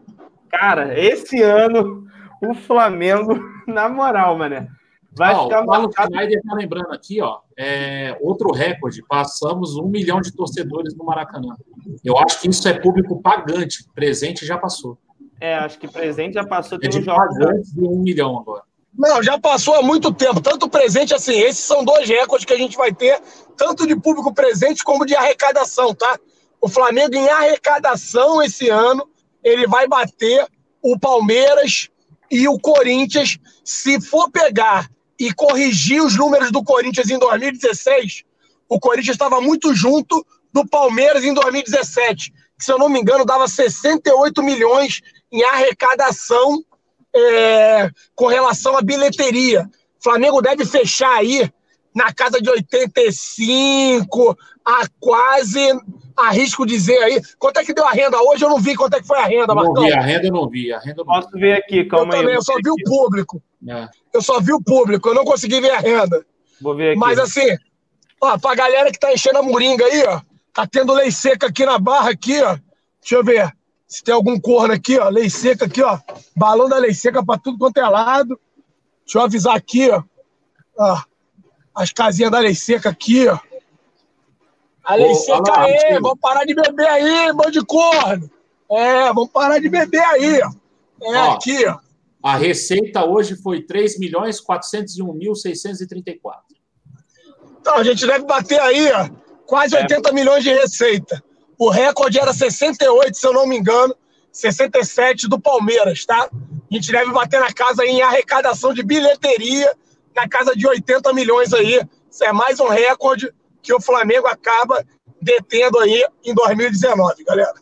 Cara, esse ano, o Flamengo, *laughs* na moral, mané, vai ó, ficar... O Paulo Schneider tá lembrando aqui, ó, é, outro recorde, passamos um milhão de torcedores no Maracanã. Eu acho que isso é público pagante, presente já passou. É, acho que presente já passou. É de pagantes de um milhão agora. Não, já passou há muito tempo. Tanto presente assim, esses são dois recordes que a gente vai ter, tanto de público presente como de arrecadação, tá? O Flamengo em arrecadação esse ano, ele vai bater o Palmeiras e o Corinthians. Se for pegar e corrigir os números do Corinthians em 2016, o Corinthians estava muito junto do Palmeiras em 2017, que, se eu não me engano, dava 68 milhões em arrecadação é, com relação à bilheteria. O Flamengo deve fechar aí na casa de 85 a quase, arrisco dizer aí. Quanto é que deu a renda hoje? Eu não vi quanto é que foi a renda, Marcão. Não vi, a renda eu não vi. A renda não Posso ver aqui, calma eu aí. Também, eu só vi aqui. o público. É. Eu só vi o público, eu não consegui ver a renda. Vou ver aqui. Mas assim, ó, pra galera que tá enchendo a moringa aí, ó, tá tendo lei seca aqui na barra, aqui, ó. Deixa eu ver. Se tem algum corno aqui, ó, lei seca aqui, ó. Balão da lei seca para tudo quanto é lado. Deixa eu avisar aqui, ó. ó as casinhas da lei seca aqui, ó. A lei Ô, seca aí, vamos parar de beber aí, bando de corno. É, vamos parar de beber aí, ó. É ó, aqui, ó. A receita hoje foi 3 milhões 401.634. Então, a gente deve bater aí, ó, quase é. 80 milhões de receita. O recorde era 68, se eu não me engano, 67 do Palmeiras, tá? A gente deve bater na casa em arrecadação de bilheteria, na casa de 80 milhões aí. Isso é mais um recorde que o Flamengo acaba detendo aí em 2019, galera.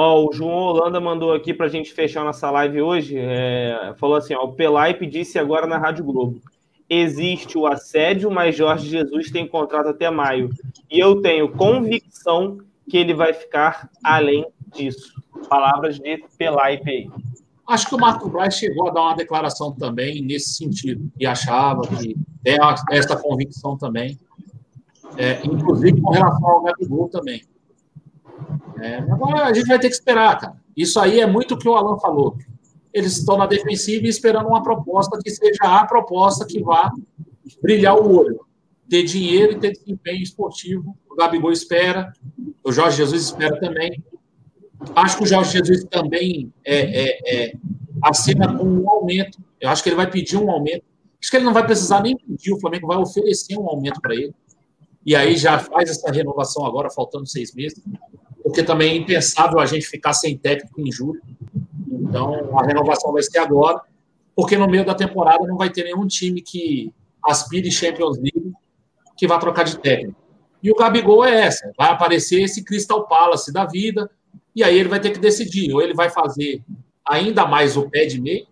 Ó, o João Holanda mandou aqui para a gente fechar nossa live hoje. É, falou assim: ó, o Pelaipe disse agora na Rádio Globo: existe o assédio, mas Jorge Jesus tem contrato até maio. E eu tenho convicção que ele vai ficar além disso. Palavras de Pelaipe aí. Acho que o Marco Braz chegou a dar uma declaração também nesse sentido, e achava que tem essa convicção também, é, inclusive com relação ao Gabigol também. É, agora a gente vai ter que esperar, cara. Isso aí é muito o que o Alan falou. Eles estão na defensiva e esperando uma proposta que seja a proposta que vá brilhar o olho. Ter dinheiro e ter desempenho esportivo. O Gabigol espera, o Jorge Jesus espera também. Acho que o Jorge Jesus também é, é, é, assina com um aumento. Eu acho que ele vai pedir um aumento. Acho que ele não vai precisar nem pedir, o Flamengo vai oferecer um aumento para ele. E aí já faz essa renovação agora, faltando seis meses. Porque também é impensável a gente ficar sem técnico em julho. Então a renovação vai ser agora, porque no meio da temporada não vai ter nenhum time que aspire Champions League que vá trocar de técnico. E o Gabigol é essa: vai aparecer esse Crystal Palace da vida, e aí ele vai ter que decidir, ou ele vai fazer ainda mais o pé de meio,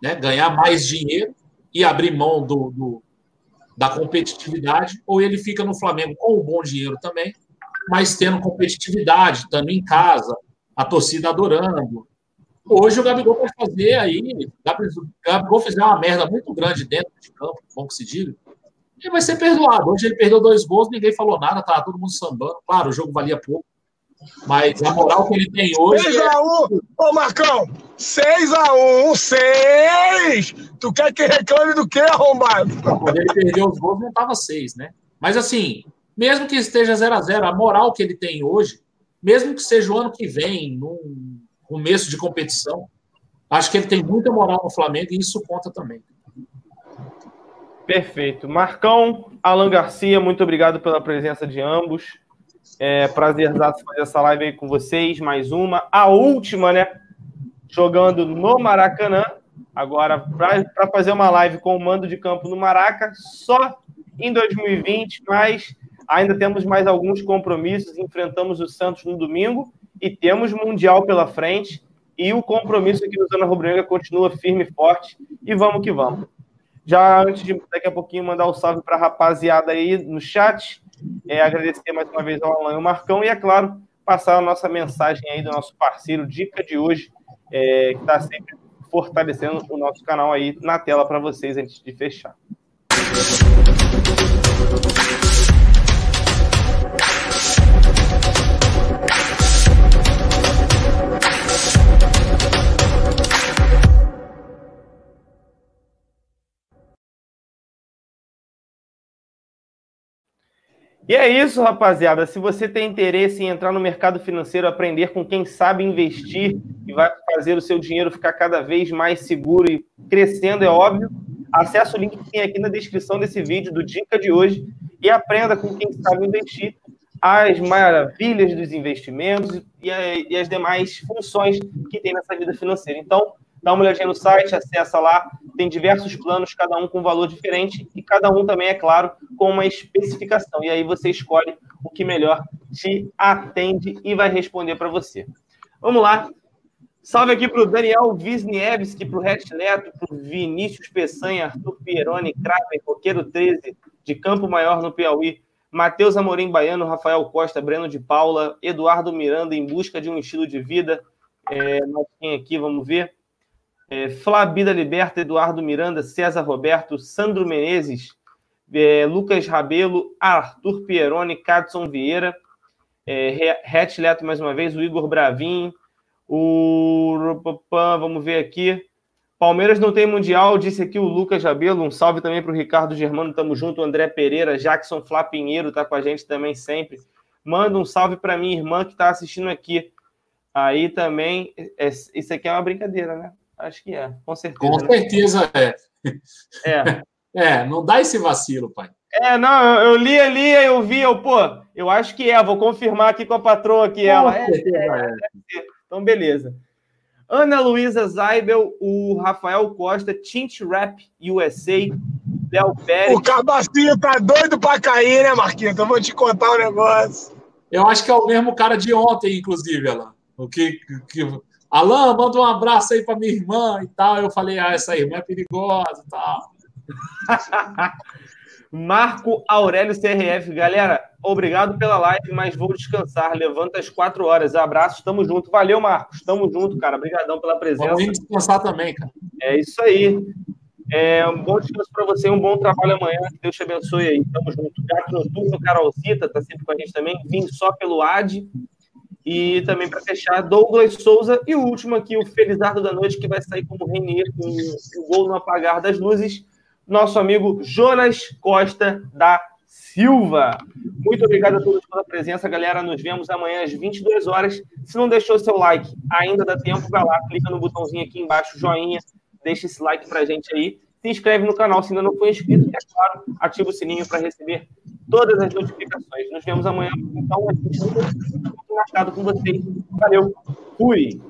né, ganhar mais dinheiro e abrir mão do, do, da competitividade, ou ele fica no Flamengo com o bom dinheiro também, mas tendo competitividade, estando em casa, a torcida adorando. Hoje o Gabigol vai fazer aí, o Gabigol fizer uma merda muito grande dentro de campo, bom que se diga, ele vai ser perdoado. Hoje ele perdeu dois gols, ninguém falou nada, tá todo mundo sambando. Claro, o jogo valia pouco. Mas a moral que ele tem hoje. 6x1, ô Marcão! 6x1, 6! Tu quer que reclame do quê, arrombado? Quando ele perdeu os gols, não tava 6, né? Mas assim, mesmo que esteja 0x0, a, a moral que ele tem hoje, mesmo que seja o ano que vem, num começo de competição, acho que ele tem muita moral no Flamengo e isso conta também. Perfeito. Marcão, Alan Garcia, muito obrigado pela presença de ambos. É prazer fazer essa live aí com vocês, mais uma, a última, né? Jogando no Maracanã. Agora, para fazer uma live com o mando de campo no Maraca, só em 2020, mas ainda temos mais alguns compromissos. Enfrentamos o Santos no domingo e temos Mundial pela frente. E o compromisso aqui do Zona Rubro continua firme e forte. E vamos que vamos. Já antes de daqui a pouquinho mandar o um salve para a rapaziada aí no chat, é, agradecer mais uma vez ao Alan e ao Marcão e, é claro, passar a nossa mensagem aí do nosso parceiro Dica de hoje, é, que está sempre fortalecendo o nosso canal aí na tela para vocês antes de fechar. E é isso, rapaziada. Se você tem interesse em entrar no mercado financeiro, aprender com quem sabe investir e vai fazer o seu dinheiro ficar cada vez mais seguro e crescendo, é óbvio, acesse o link que tem aqui na descrição desse vídeo do Dica de hoje e aprenda com quem sabe investir as maravilhas dos investimentos e, as demais funções que tem nessa vida financeira. Então, dá uma olhadinha no site, acessa lá, tem diversos planos, cada um com valor diferente e cada um também, é claro, com uma especificação. E aí você escolhe o que melhor te atende e vai responder para você. Vamos lá. Salve aqui para o Daniel Wisniewski, para o Ret Neto, para o Vinícius Peçanha, Arthur Pieroni, Kramer, Roqueiro 13, de Campo Maior, no Piauí, Matheus Amorim Baiano, Rafael Costa, Breno de Paula, Eduardo Miranda, em busca de um estilo de vida. É, quem aqui, vamos ver é, Liberta, Eduardo Miranda, César Roberto, Sandro Menezes, é, Lucas Rabelo, Arthur Pieroni, Cadson Vieira, é, Leto mais uma vez, o Igor Bravin, o. Vamos ver aqui. Palmeiras não tem Mundial, disse aqui o Lucas Rabelo. Um salve também para o Ricardo Germano, tamo junto. André Pereira, Jackson Flapinheiro tá com a gente também sempre. Manda um salve para minha irmã que está assistindo aqui. Aí também. É, isso aqui é uma brincadeira, né? Acho que é, com certeza. Com certeza é. É. *laughs* é, não dá esse vacilo, pai. É, não, eu, eu li ali, eu vi, eu, pô, eu acho que é, vou confirmar aqui com a patroa que ela. É, é, é. Então, beleza. Ana Luísa Zaibel, o Rafael Costa, Tint Rap USA, Léo Pérez. O Cabacinho tá doido pra cair, né, Marquinhos? Então vou te contar um negócio. Eu acho que é o mesmo cara de ontem, inclusive, ela. O que, que Alain, manda um abraço aí para minha irmã e tal. Eu falei, ah, essa irmã é perigosa e tal. *laughs* Marco Aurélio CRF, galera, obrigado pela live, mas vou descansar. Levanta às quatro horas. Abraço, tamo junto. Valeu, Marcos. Tamo junto, cara. Obrigadão pela presença. Vamos descansar também, cara. É isso aí. É, um bom descanso para você, um bom trabalho amanhã. Que Deus te abençoe aí. Tamo junto. Gato Noturno, Carolzita, tá sempre com a gente também. Vim só pelo AD. E também para fechar, Douglas Souza. E o último aqui, o Felizardo da Noite, que vai sair como Renier com o gol no apagar das luzes. Nosso amigo Jonas Costa da Silva. Muito obrigado a todos pela presença, galera. Nos vemos amanhã às 22 horas. Se não deixou seu like, ainda dá tempo, vai lá, clica no botãozinho aqui embaixo, joinha, deixa esse like pra gente aí. Se inscreve no canal se ainda não for inscrito e, é claro, ativa o sininho para receber todas as notificações. Nos vemos amanhã, então, a gente marcado com vocês. Valeu, fui!